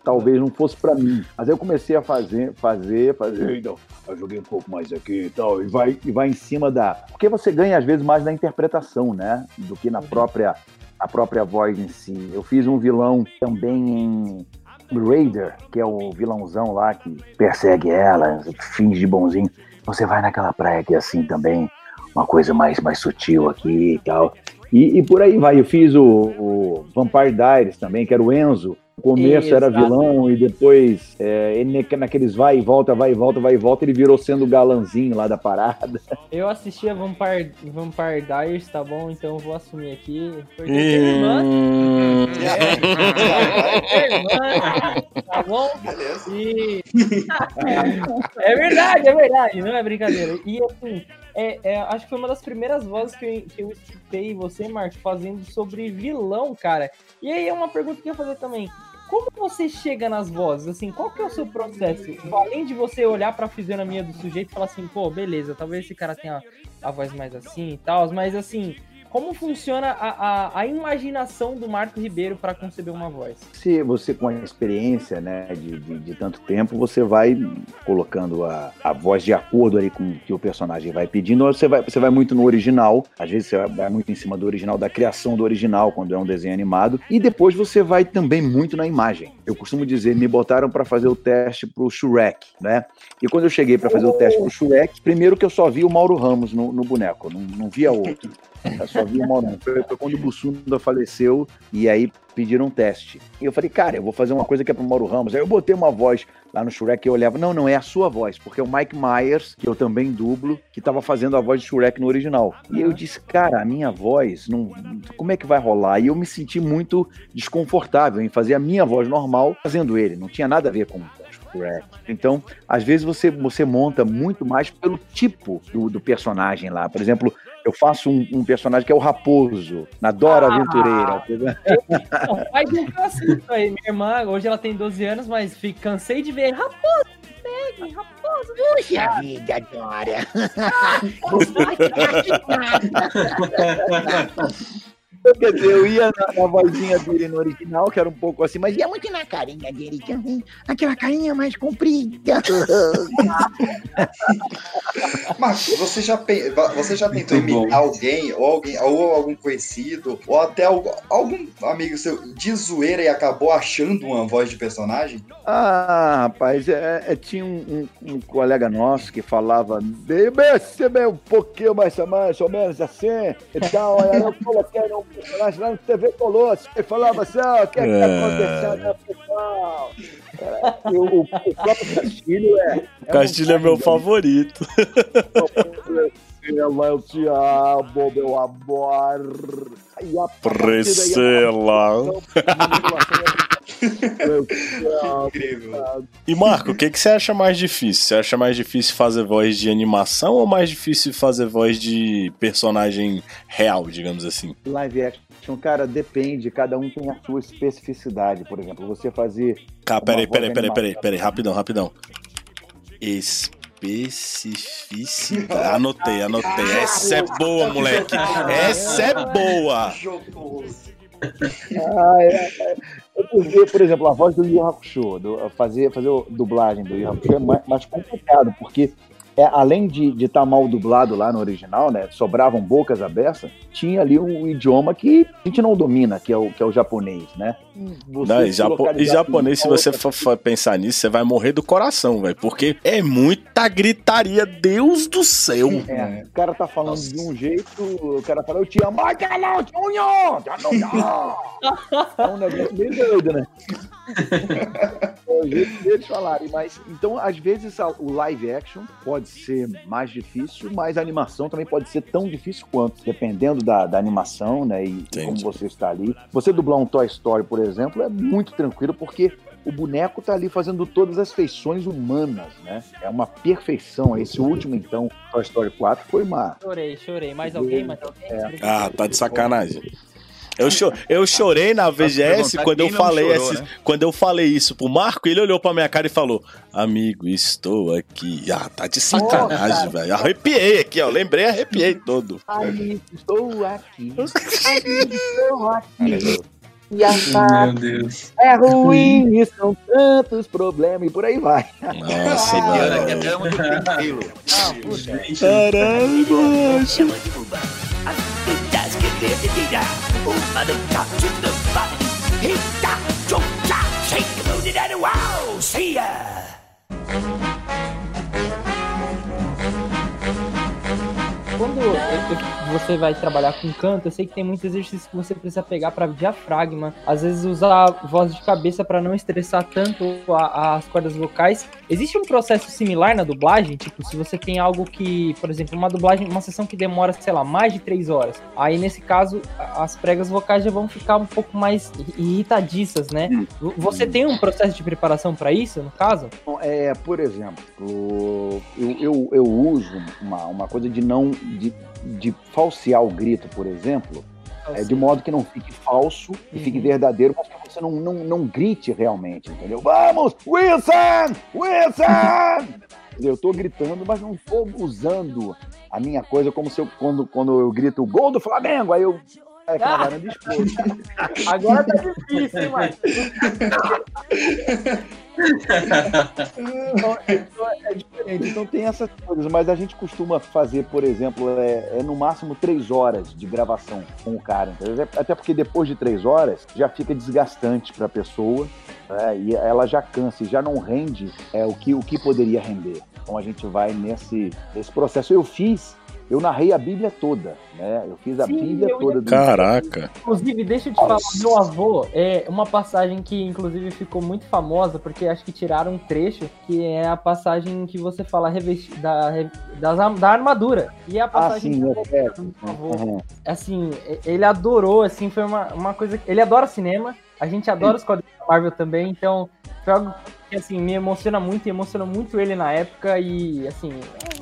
talvez não fosse pra mim. Mas aí eu comecei a fazer, fazer, fazer, então, eu joguei um pouco mais aqui e tal, e vai, e vai em cima da. Porque você ganha, às vezes, mais na interpretação, né? Do que na própria, a própria voz em si. Eu fiz um vilão também em Raider, que é o vilãozão lá que persegue ela, finge de bonzinho. Você vai naquela praia que é assim também, uma coisa mais, mais sutil aqui e tal. E, e por aí vai. Eu fiz o, o Vampire Diaries também, que era o Enzo. No começo era Exato. vilão e depois, é, ele naque- naqueles vai e volta, vai e volta, vai e volta, ele virou sendo o galanzinho lá da parada. Eu assisti a Vampire, Vampire Diaries, tá bom? Então eu vou assumir aqui. Porque tenho irmã. É, irmã, tá bom? E... é verdade, é verdade, não é brincadeira. E assim, é, é, acho que foi uma das primeiras vozes que eu, que eu escutei você, Marcos, fazendo sobre vilão, cara. E aí é uma pergunta que eu ia fazer também. Como você chega nas vozes? Assim, qual que é o seu processo? Além de você olhar pra fisionomia do sujeito e falar assim, pô, beleza, talvez esse cara tenha a voz mais assim e tal, mas assim, como funciona a, a, a imaginação do Marco Ribeiro pra conceber uma voz? Se você com a experiência né, de, de, de tanto tempo, você vai colocando a, a voz de acordo ali com o que o personagem vai pedindo, você vai, você vai muito no original, às vezes você vai muito em cima do original, da criação do original, quando é um desenho animado, e depois você vai também muito na imagem. Eu costumo dizer, me botaram para fazer o teste pro Shrek, né? E quando eu cheguei para fazer o teste pro Shrek, primeiro que eu só vi o Mauro Ramos no, no boneco, não, não via outro. Eu só Foi, foi quando o Bussunda faleceu e aí pediram um teste. E eu falei, cara, eu vou fazer uma coisa que é pro Mauro Ramos. Aí eu botei uma voz lá no Shrek e eu olhava, não, não, é a sua voz, porque é o Mike Myers, que eu também dublo, que tava fazendo a voz de Shrek no original. E eu disse, cara, a minha voz, não, como é que vai rolar? E eu me senti muito desconfortável em fazer a minha voz normal fazendo ele. Não tinha nada a ver com. Então, às vezes você, você monta muito mais pelo tipo do, do personagem lá. Por exemplo, eu faço um, um personagem que é o Raposo, na Dora Ah! Aventureira. Não, faz um assisto aí. Minha irmã, hoje ela tem 12 anos, mas fico, cansei de ver. Raposo, pegue, raposo. Puxa vida, Dora. Quer dizer, eu ia na, na vozinha dele no original, que era um pouco assim, mas ia muito na carinha dele, que assim, aquela carinha mais comprida. Marcos, você já, você já tentou imitar alguém, ou alguém, ou algum conhecido, ou até algum, algum amigo seu de zoeira e acabou achando uma voz de personagem? Ah, rapaz, é, é, tinha um, um- um colega nosso que falava BBC bem um pouquinho mais, mais ou menos assim, então aí eu coloquei um personagem lá no TV Colosso, e falava assim, ó, o que é que tá É. acontecendo, né, pessoal? É, o, o- próprio Castilho é... Castilho é meu favorito. Priscila, eu te amo, meu amor. E a Priscila. Incrível. E Marco, o que, que você acha mais difícil? Você acha mais difícil fazer voz de animação ou mais difícil fazer voz de personagem real, digamos assim? Live action, cara, depende, cada um tem a sua especificidade. Por exemplo, você fazer. Cara, peraí, peraí, peraí, peraí, peraí, rapidão, rapidão. Especificidade. Anotei, anotei. Essa é boa, moleque. Essa é boa. Ah, é, porque, por exemplo, a voz do Yu Hakusho, do, fazer, fazer o dublagem do Yu Hakusho é mais, mais complicado, porque é, além de estar mal dublado lá no original, né, sobravam bocas abertas, tinha ali um idioma que a gente não domina, que é o, que é o japonês, né? Você Não, e, japo- e japonês, se você outra- for, pensar nisso, você vai morrer do coração, velho. Porque é muita gritaria, Deus do céu. É, o cara tá falando de um jeito, o cara fala, eu te amo. É um negócio meio doido, né? É o jeito deles falarem, mas então às vezes o live action pode ser mais difícil, mas a animação também pode ser tão difícil quanto, dependendo da, da animação, né? E como você está ali. Você dublar um Toy Story, por exemplo, é muito tranquilo porque o boneco tá ali fazendo todas as feições humanas, né? É uma perfeição. Esse último, então, Toy Story 4, foi uma. Chorei, chorei. Mais alguém? Mais alguém? Ah, tá de sacanagem. Eu, cho- eu chorei na VGS quando eu falei chorou, esse- né? quando eu falei isso pro Marco, ele olhou pra minha cara e falou: Amigo, estou aqui. Ah, tá de sacanagem, velho. Arrepiei aqui, ó. Lembrei, arrepiei todo. Amigo, estou aqui. Amigo, estou aqui. E a Meu Deus. é ruim, e são tantos problemas, e por aí vai. Nossa, Pior é que até onde tem pelo. Caralho, macho. See ya! Quando você vai trabalhar com canto, eu sei que tem muitos exercícios que você precisa pegar para diafragma, às vezes usar voz de cabeça para não estressar tanto a- as cordas vocais. Existe um processo similar na dublagem? Tipo, se você tem algo que, por exemplo, uma dublagem, uma sessão que demora, sei lá, mais de três horas, aí nesse caso as pregas vocais já vão ficar um pouco mais irritadiças, né? Você tem um processo de preparação para isso, no caso? É, por exemplo, eu, eu, eu uso uma, uma coisa de não de, de falsear o grito, por exemplo, é, de modo que não fique falso e fique verdadeiro, mas que você não, não, não grite realmente, entendeu? Vamos, Wilson! Wilson! Eu tô gritando, mas não tô usando a minha coisa como se eu, quando, quando eu grito gol do Flamengo, aí eu. É, na varanda expôs. Agora tá difícil, hein, Marcos? Então, então é diferente. Então tem essas coisas, mas a gente costuma fazer, por exemplo, é, é no máximo três horas de gravação com o cara, entendeu? Até porque depois de três horas já fica desgastante para a pessoa né? e ela já cansa e já não rende é, o, que, o que poderia render. Então a gente vai nesse, nesse processo. Eu fiz, eu narrei a Bíblia toda, né? Eu fiz a Sim, Bíblia toda. do- Caraca. Inclusive, deixa eu te falar, meu avô, é uma passagem que inclusive ficou muito famosa, porque acho que tiraram um trecho, que é a passagem que você fala revesti da, am- da armadura. E é a Ah, passagem sim, que é, meu avô. Uhum. Assim, ele adorou, assim, foi uma, uma coisa. Ele adora cinema, a gente adora os quadrinhos da Marvel também, então Foi algo que, assim, me emociona muito e emocionou muito ele na época e, assim,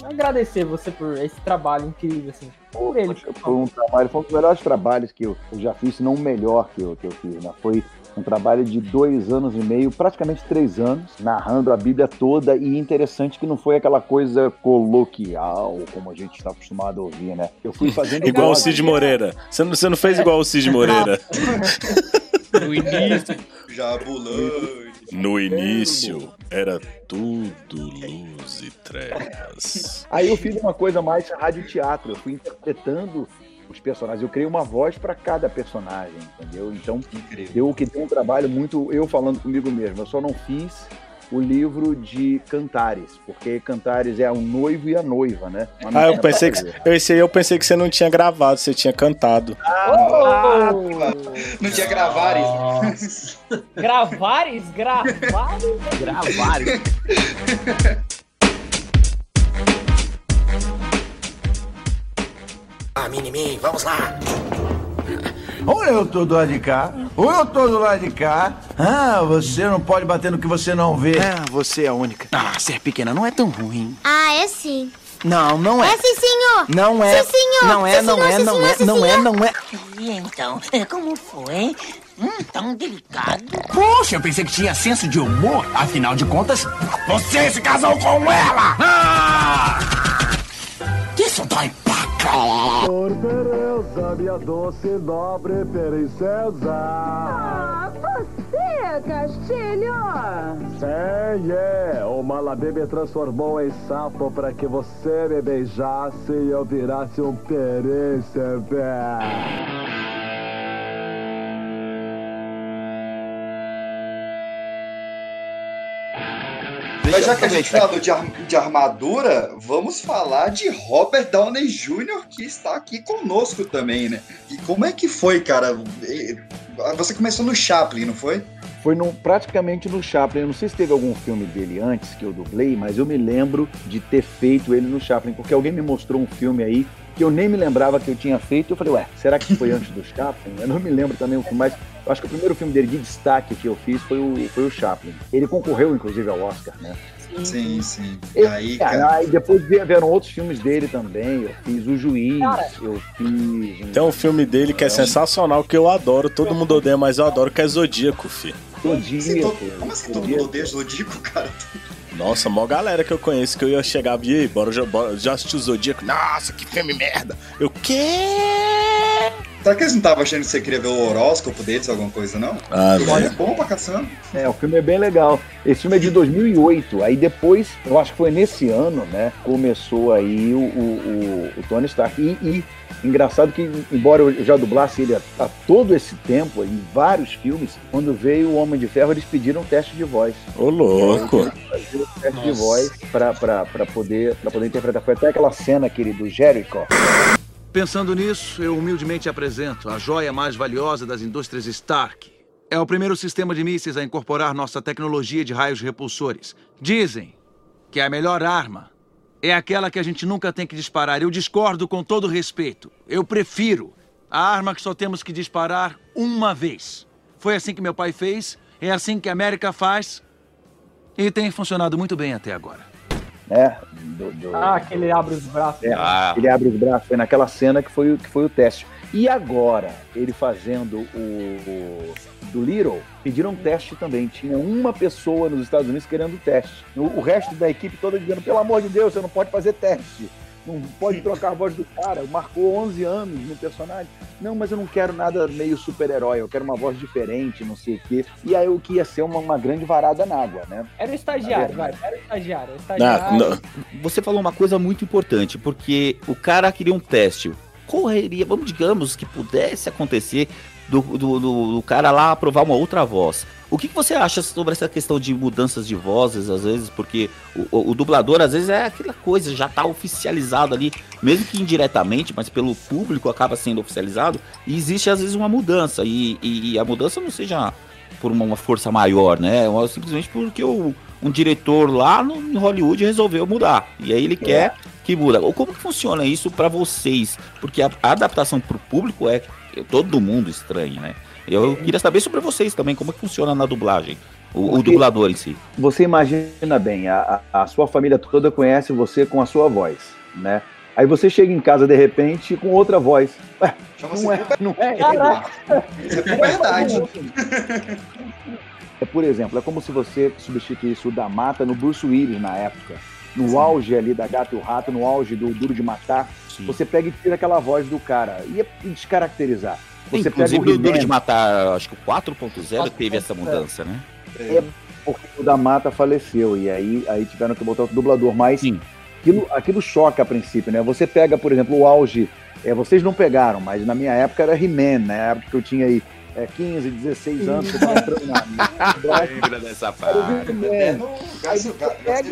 agradecer você por esse trabalho incrível, assim, por ele. Foi um trabalho, foi um dos melhores trabalhos que eu, eu já fiz, se não o melhor que eu, que eu fiz, né? Foi um trabalho de dois anos e meio, praticamente três anos, narrando a Bíblia toda e interessante que não foi aquela coisa coloquial, como a gente está acostumado a ouvir, né? Eu fui fazendo... Igual o Cid Moreira. Você não, você não fez igual o Cid Moreira. No início. Jabulani. No início era tudo luz e trevas. Aí eu fiz uma coisa mais rádio teatro, eu fui interpretando os personagens, eu criei uma voz para cada personagem, entendeu? Então, eu que tenho um trabalho muito eu falando comigo mesmo, eu só não fiz o livro de Cantares, porque Cantares é o noivo e a noiva, né? Ah, eu pensei que esse aí eu pensei que você não tinha gravado, você tinha cantado. Ah, não tinha gravares. Gravares? Gravares? Gravares. Ah, Mini-Me, vamos lá. Ou eu tô do lado de cá, ou eu tô do lado de cá. Ah, você não pode bater no que você não vê. Ah, você é a única. Ah, ser pequena não é tão ruim. Ah, é sim. Não, não é. É sim, senhor. Não é. Sim, senhor. Não é, Sim, não senhor, é, sim, não senhor, é, sim, não é, não é. E então, como foi? Hum, tão delicado. Poxa, eu pensei que tinha senso de humor. Afinal de contas, você se casou com ela! Ah! Isso dói pra Torpereza, minha doce nobre princesa. Ah, você, Castilho! Sim, é. O Malabê me transformou em sapo para que você me beijasse e eu virasse um príncipe. Mas já que a gente falou de, ar- de armadura, vamos falar de Robert Downey Jr., que está aqui conosco também, né? E como é que foi, cara? E- Você começou no Chaplin, não foi? Foi no- praticamente no Chaplin. Eu não sei se teve algum filme dele antes que eu dublei, mas eu me lembro de ter feito ele no Chaplin, porque alguém me mostrou um filme aí que eu nem me lembrava que eu tinha feito. Eu falei, ué, será que foi antes do Chaplin? Eu não me lembro também o filme, mas eu acho que o primeiro filme dele de destaque que eu fiz foi o, foi o Chaplin. Ele concorreu, inclusive, ao Oscar, né? Sim, sim. E aí, cara, aí depois vieram outros filmes dele também. Eu fiz O Juiz, eu fiz. Tem um filme dele que é sensacional, que eu adoro, todo mundo odeia, mas eu adoro, que é Zodíaco, fi. Zodíaco. Como assim todo mundo odeia Zodíaco, cara? Nossa, mó galera que eu conheço que eu ia chegar e aí, bora, já, bora, já assistiu o Zodíaco? Nossa, que filme merda! Eu, quê? Será que eles não estavam achando que você queria ver o horóscopo deles, alguma coisa, não? Ah, velho. é bom pra caçamba. É, o filme é bem legal. Esse filme é de 2008. Aí depois, eu acho que foi nesse ano, né? Começou aí o, o, o- o Tony Stark. E, e engraçado que, embora eu já dublasse ele há, há todo esse tempo, em vários filmes, quando veio o Homem de Ferro, eles pediram um teste de voz. Ô, louco! Fazer um teste de voz pra, pra, pra, poder, pra poder interpretar. Foi até aquela cena, aquele do Jericho. Pensando nisso, eu humildemente apresento a joia mais valiosa das indústrias Stark. É o primeiro sistema de mísseis a incorporar nossa tecnologia de raios repulsores. Dizem que a melhor arma é aquela que a gente nunca tem que disparar. Eu discordo com todo respeito. Eu prefiro a arma que só temos que disparar uma vez. Foi assim que meu pai fez, é assim que a América faz e tem funcionado muito bem até agora. Né? Do, do- Ah, que ele abre os braços. É, Ele abre os braços, foi naquela cena que foi, o- que foi o teste. E agora, ele fazendo o, o do Little, pediram teste também. Tinha uma pessoa nos Estados Unidos querendo o teste. O, o resto da equipe toda dizendo, pelo amor de Deus, você não pode fazer teste. Não pode trocar a voz do cara. Marcou 11 anos no personagem. Não, mas eu não quero nada meio super-herói. Eu quero uma voz diferente, não sei o quê. E aí o que ia ser uma, uma grande varada na água, né? Era o estagiário, vai. Era o estagiário. O Ah, estagiário. Você falou uma coisa muito importante, porque o cara queria um teste. Correria, vamos digamos que pudesse acontecer do, do, do- do cara lá aprovar uma outra voz. O que, que você acha sobre essa questão de mudanças de vozes, às vezes? Porque o, o- o dublador, às vezes, é aquela coisa, já tá oficializado ali, mesmo que indiretamente, mas pelo público acaba sendo oficializado, e existe, às vezes, uma mudança. E, e- e a mudança não seja por uma, uma força maior, né? Ou Simplesmente porque o, um diretor lá no, em Hollywood resolveu mudar. E aí ele quer que muda. Ou como que funciona isso pra vocês? Porque a, a adaptação pro público é todo mundo estranho, né? Eu queria saber sobre vocês também, como é que funciona na dublagem. O, o dublador em si. Você imagina bem, a, a- sua família toda conhece você com a sua voz, né? Aí você chega em casa de repente com outra voz. Ué, não é, não é. Isso é puberdade. É, por exemplo, é como se você substituísse o da Mata no Bruce Willis na época. No auge ali da Gata e o Rato, no auge do Duro de Matar, você pega e tira aquela voz do cara. E é descaracterizar. Você Inclusive, pega o Duro de Matar, acho que o 4.0 teve essa mudança, né? É porque o da Mata faleceu e aí, aí tiveram que botar outro dublador, mas aquilo, aquilo choca a princípio, né? Você pega, por exemplo, o auge, é, vocês não pegaram, mas na minha época era He-Man, né? Na época que eu tinha aí é, 15, 16 anos, que eu tava entrando na, na, Lembra dessa Era o parte. He-Man. Aí você pega- Aí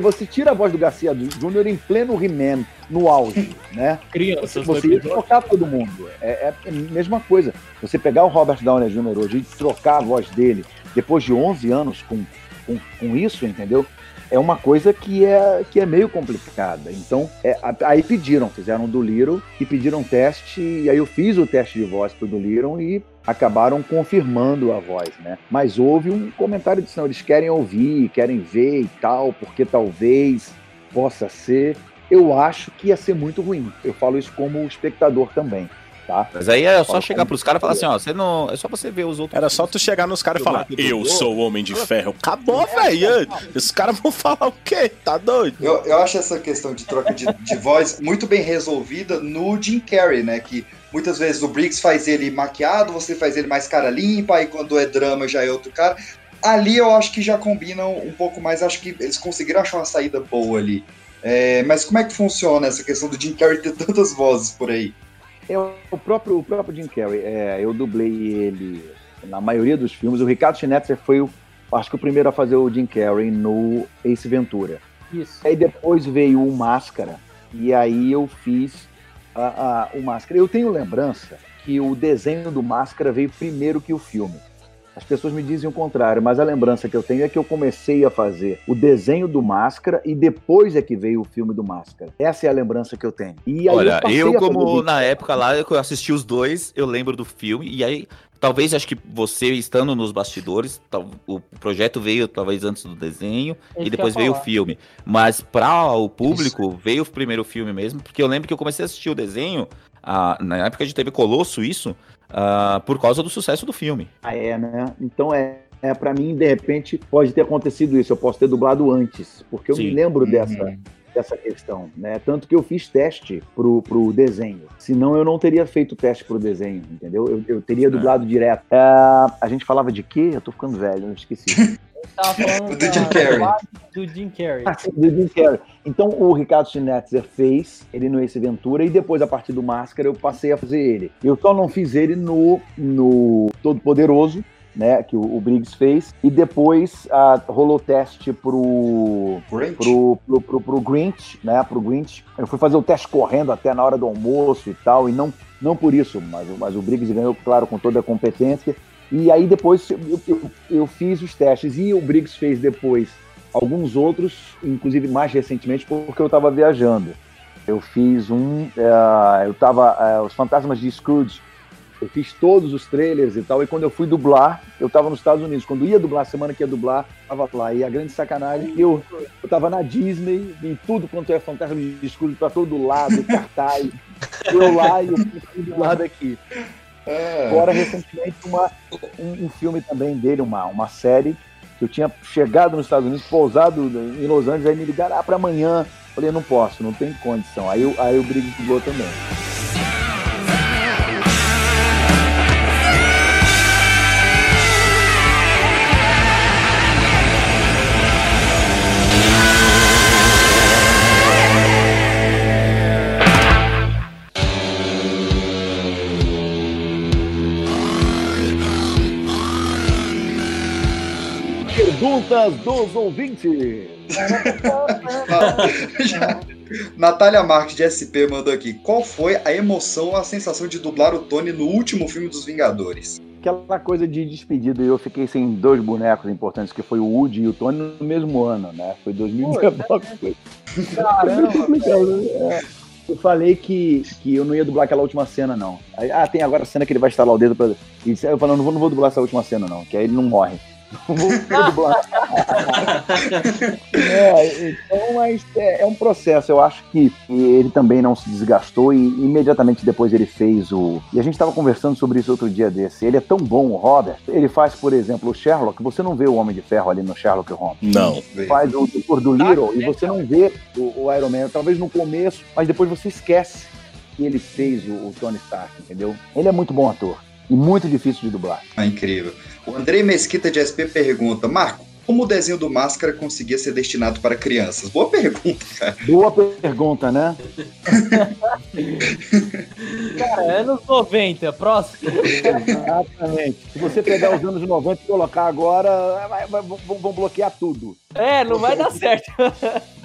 você tira a voz do Garcia Júnior em pleno He-Man, no auge, né? Crianças Você ia trocar todo mundo. É, é a mesma coisa. Você pegar o Robert Downey Jr. hoje e trocar a voz dele depois de 11 anos com, com, com isso, entendeu? É uma coisa que é, que é meio complicada. Então, é, aí pediram, fizeram do Little e pediram um teste, e aí eu fiz o teste de voz pro do Little e acabaram confirmando a voz, né? Mas houve um comentário de não, eles querem ouvir, querem ver e tal, porque talvez possa ser. Eu acho que ia ser muito ruim. Eu falo isso como espectador também, tá? Mas aí é só chegar pros caras e falar assim, ó, você não. É só você ver os outros. Era só tu chegar nos caras e falar, eu sou o Homem de Ferro. Acabou, velho. Os caras vão falar o quê? Tá doido? Eu, eu acho essa questão de troca de, de voz muito bem resolvida no Jim Carrey, né? Que muitas vezes o Briggs faz ele maquiado, você faz ele mais cara limpa, aí quando é drama já é outro cara. Ali eu acho que já combinam um pouco mais, acho que eles conseguiram achar uma saída boa ali. É, mas como é que funciona essa questão do Jim Carrey ter tantas vozes por aí? É o próprio, o próprio Jim Carrey. É, eu dublei ele na maioria dos filmes. O Ricardo Schnetzer foi, o, acho que o primeiro a fazer o Jim Carrey no Ace Ventura. Isso. Aí depois veio o Máscara, e aí eu fiz a- a- o Máscara. Eu tenho lembrança que o desenho do Máscara veio primeiro que o filme. As pessoas me dizem o contrário, mas a lembrança que eu tenho é que eu comecei a fazer o desenho do Máscara e depois é que veio o filme do Máscara. Essa é a lembrança que eu tenho. E aí Olha, eu, a fazer como na época lá, eu assisti os dois, eu lembro do filme, e aí, talvez acho que você estando nos bastidores, tal- o projeto veio talvez antes do desenho, Isso e depois eu veio o filme. Mas para o público, veio o primeiro filme mesmo, porque eu lembro que eu comecei a assistir o desenho, ah, na época de TV Colosso, isso, ah, por causa do sucesso do filme. Ah, é, né? Então é. É, para mim, de repente, pode ter acontecido isso. Eu posso ter dublado antes, porque eu me Sim. lembro Uhum. dessa, dessa questão, né? Tanto que eu fiz teste pro, pro desenho. Senão eu não teria feito teste pro desenho, entendeu? Eu, eu teria dublado direto. É, a gente falava de quê? Eu tô ficando velho, eu esqueci. Tava falando Do Jim da-. Do Jim Carrey. Ah, sim, do Jim Carrey. Então o Ricardo Schnetzer fez ele no Ace Ventura e depois, a partir do Máscara, eu passei a fazer ele. Eu só não fiz ele no, no Todo Poderoso, né? Que o, o Briggs fez. E depois ah, rolou teste pro, Grinch? pro, pro, pro, pro Grinch, né? Pro Grinch. Eu fui fazer o teste correndo até na hora do almoço e tal, e não, não por isso, mas, mas o Briggs ganhou, claro, com toda a competência. E aí depois eu, eu, eu fiz os testes e o Briggs fez depois alguns outros, inclusive mais recentemente, porque eu estava viajando. Eu fiz um. eh, eu estava. Os Fantasmas de Scrooge. Eu fiz todos os trailers e tal. E quando eu fui dublar, eu estava nos Estados Unidos. Quando ia dublar, semana que ia dublar, tava lá. E a grande sacanagem é eu, eu tava na Disney, em tudo quanto é Fantasma de Scrooge, pra todo lado, cartaz. eu lá e fui dublado aqui. Agora, recentemente, uma, um, um filme também dele, uma, uma série, que eu tinha chegado nos Estados Unidos, pousado em Los Angeles, aí me ligaram, ah, pra amanhã. Falei, não posso, não tem condição. Aí, aí o Briggs dublou também. Perguntas dos ouvintes. Natália Marques de SP mandou aqui. Qual foi a emoção, a sensação de dublar o Tony no último filme dos Vingadores? Aquela coisa de despedida, eu fiquei sem dois bonecos importantes, que foi o Woody e o Tony no mesmo ano, né? Foi 2019. Foi. Caramba, É, Eu falei que, que eu não ia dublar aquela última cena, não. Aí, ah, tem agora a cena que ele vai estalar o dedo pra. E eu falei, não vou, não vou dublar essa última cena, não, que aí ele não morre. Vou dublar. é, então, mas é, é, um processo. Eu acho que ele também não se desgastou e imediatamente depois ele fez o. E a gente estava conversando sobre isso outro dia desse. Ele é tão bom, o Robert. Ele faz, por exemplo, o Sherlock. Você não vê o Homem de Ferro ali no Sherlock Holmes. Não. Faz o Doutor do Little e você não vê o, o Iron Man. Talvez no começo, mas depois você esquece que ele fez o, o Tony Stark, entendeu? Ele é muito bom ator e muito difícil de dublar. Ah, incrível. O Andrei Mesquita de SP pergunta: Marco, como o desenho do Máscara conseguia ser destinado para crianças? Boa pergunta, cara. Boa pergunta, né? cara, anos 90, próximo. Exatamente. Se você pegar os anos 90 e colocar agora, vai, vai, vão bloquear tudo. É, não vai dar certo.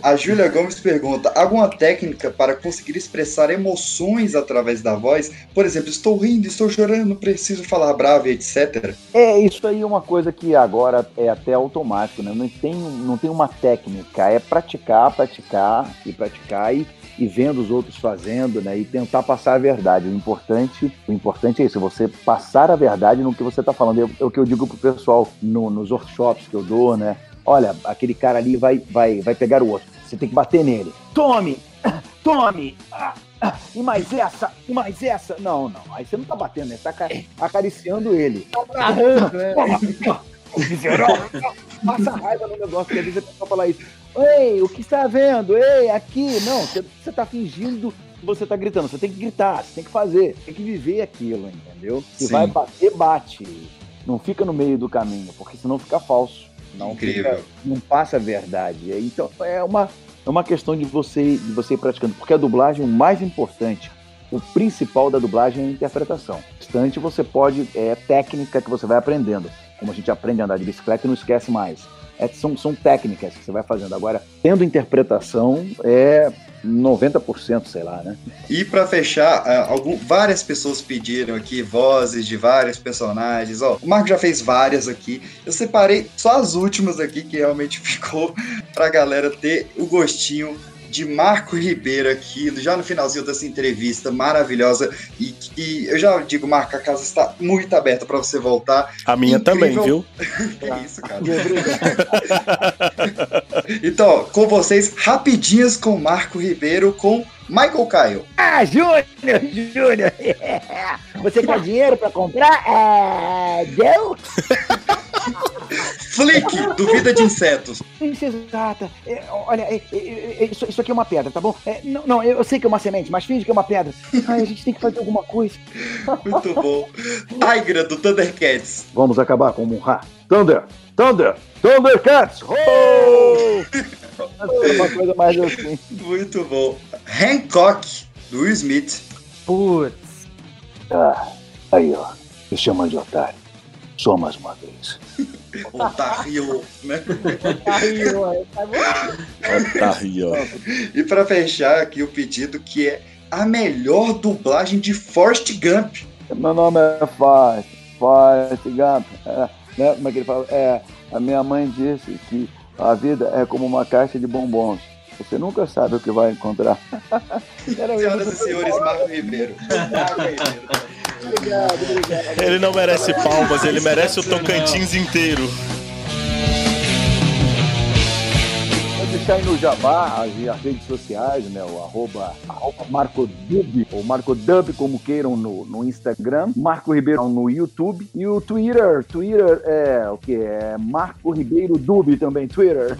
A Júlia Gomes pergunta: alguma técnica para conseguir expressar emoções através da voz? Por exemplo, estou rindo, estou chorando, preciso falar bravo, etc. É, isso aí é uma coisa que agora é até automático, né? Não tem, não tem uma técnica, é praticar, praticar e praticar e, e vendo os outros fazendo, né? E tentar passar a verdade. O importante, o importante é isso, você passar a verdade no que você está falando. É, o que eu digo pro pessoal no, nos workshops que eu dou, né? Olha, aquele cara ali vai, vai, vai pegar o outro. Você tem que bater nele. Tome! Tome! E mais essa, e mais essa. Não, não. Aí você não tá batendo, né? Você tá acariciando ele. Tá agarrando, né? Passa raiva no negócio, que às vezes a pessoa fala isso. Ei, o que está vendo? Ei, aqui. Não, você, você tá fingindo que você tá gritando. Você tem que gritar, você tem que fazer, tem que viver aquilo, entendeu? Se Sim. vai bater, bate. Não fica no meio do caminho, porque senão fica falso. Não Incrível. Fica, não passa a verdade. Então é uma, é uma questão de você, de você ir praticando. Porque a dublagem, o mais importante, o principal da dublagem é a interpretação. O restante você pode, é técnica que você vai aprendendo. Como a gente aprende a andar de bicicleta e não esquece mais. É, são, são técnicas que você vai fazendo. Agora, tendo interpretação, é 90%, sei lá, né? E para fechar, é, algum, várias pessoas pediram aqui vozes de vários personagens. Ó, o Marco já fez várias aqui. Eu separei só as últimas aqui que realmente ficou pra galera ter o gostinho de Marco Ribeiro aqui, já no finalzinho dessa entrevista maravilhosa. E que eu já digo, Marco, a casa está muito aberta para você voltar. A minha Incrível... também, viu? que isso, cara. então, com vocês, rapidinhas com Marco Ribeiro, com Michael Caio. Ah, Júnior, Júnior. Você quer dinheiro para comprar? É, deu? Flick, duvida de insetos. Isso, exata. É, olha, é, é, é, isso, isso, aqui é uma pedra, tá bom? É, não, não, eu sei que é uma semente, mas finge que é uma pedra. Ai, a gente tem que fazer alguma coisa. Muito bom. Tigra, do Thundercats. Vamos acabar com o Munra. Thunder, Thunder, Thundercats! Oh! uma coisa mais assim. Muito bom. Hancock, do Will Smith. Putz. Ah, aí, ó. Me chama de otário. Só mais uma vez. Otário, né? Otário, é. Otário. E para fechar aqui o pedido que é a melhor dublagem de Forrest Gump. Meu nome é Forrest, Forrest Gump. É, né? Como é que ele fala? É, a minha mãe disse que a vida é como uma caixa de bombons. Você nunca sabe o que vai encontrar. Senhoras e senhores, Marco Ribeiro. Marco Ribeiro. Obrigado, obrigado. Ele não merece palmas, ele merece o Tocantins inteiro. Deixar aí no Jabá as, as redes sociais, né? O arroba, arroba MarcoDub, ou MarcoDub, como queiram, no, no Instagram. Marco Ribeiro no YouTube. E o Twitter, Twitter é o que? É Marco Ribeiro Dub também, Twitter.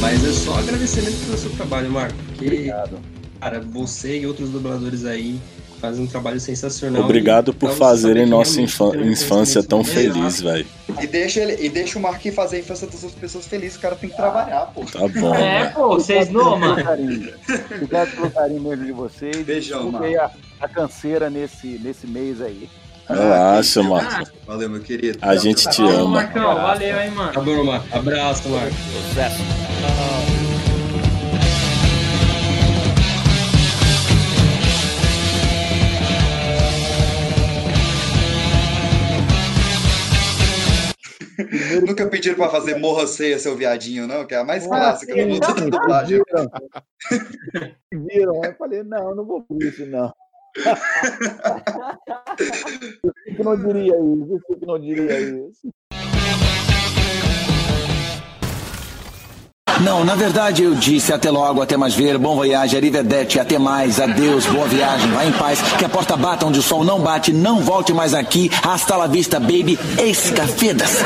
Mas é só agradecimento pelo seu trabalho, Marco. Porque, Obrigado. Cara, você e outros dubladores aí fazem um trabalho sensacional. Obrigado por fazerem nossa infância tão feliz, velho. E deixa, ele, e deixa o Marquinhos fazer a infância das outras pessoas felizes, o cara tem que trabalhar, pô. Tá bom. É, pô, vocês não, mano. Obrigado pelo carinho mesmo de vocês. Beijão, mano. a, a canseira nesse, nesse mês aí. Relaxa, ah, Marco. Valeu, meu querido. A gente te ama. Marcão, valeu, hein, mano. Tá bom, Marco. Abraço, Marco. Sucesso. Nunca pediram pra fazer Morra Ceia, seu viadinho, não? Que é a mais clássica do mundo da dublagem. Viram? Eu falei, não, não vou por isso, não. Eu que não diria isso, eu que não diria isso. Não, na verdade eu disse até logo, até mais ver, bom voyage, arrivederci, até mais, adeus, boa viagem, vá em paz, que a porta bata onde o sol não bate, não volte mais aqui, hasta la vista, baby, escafedas.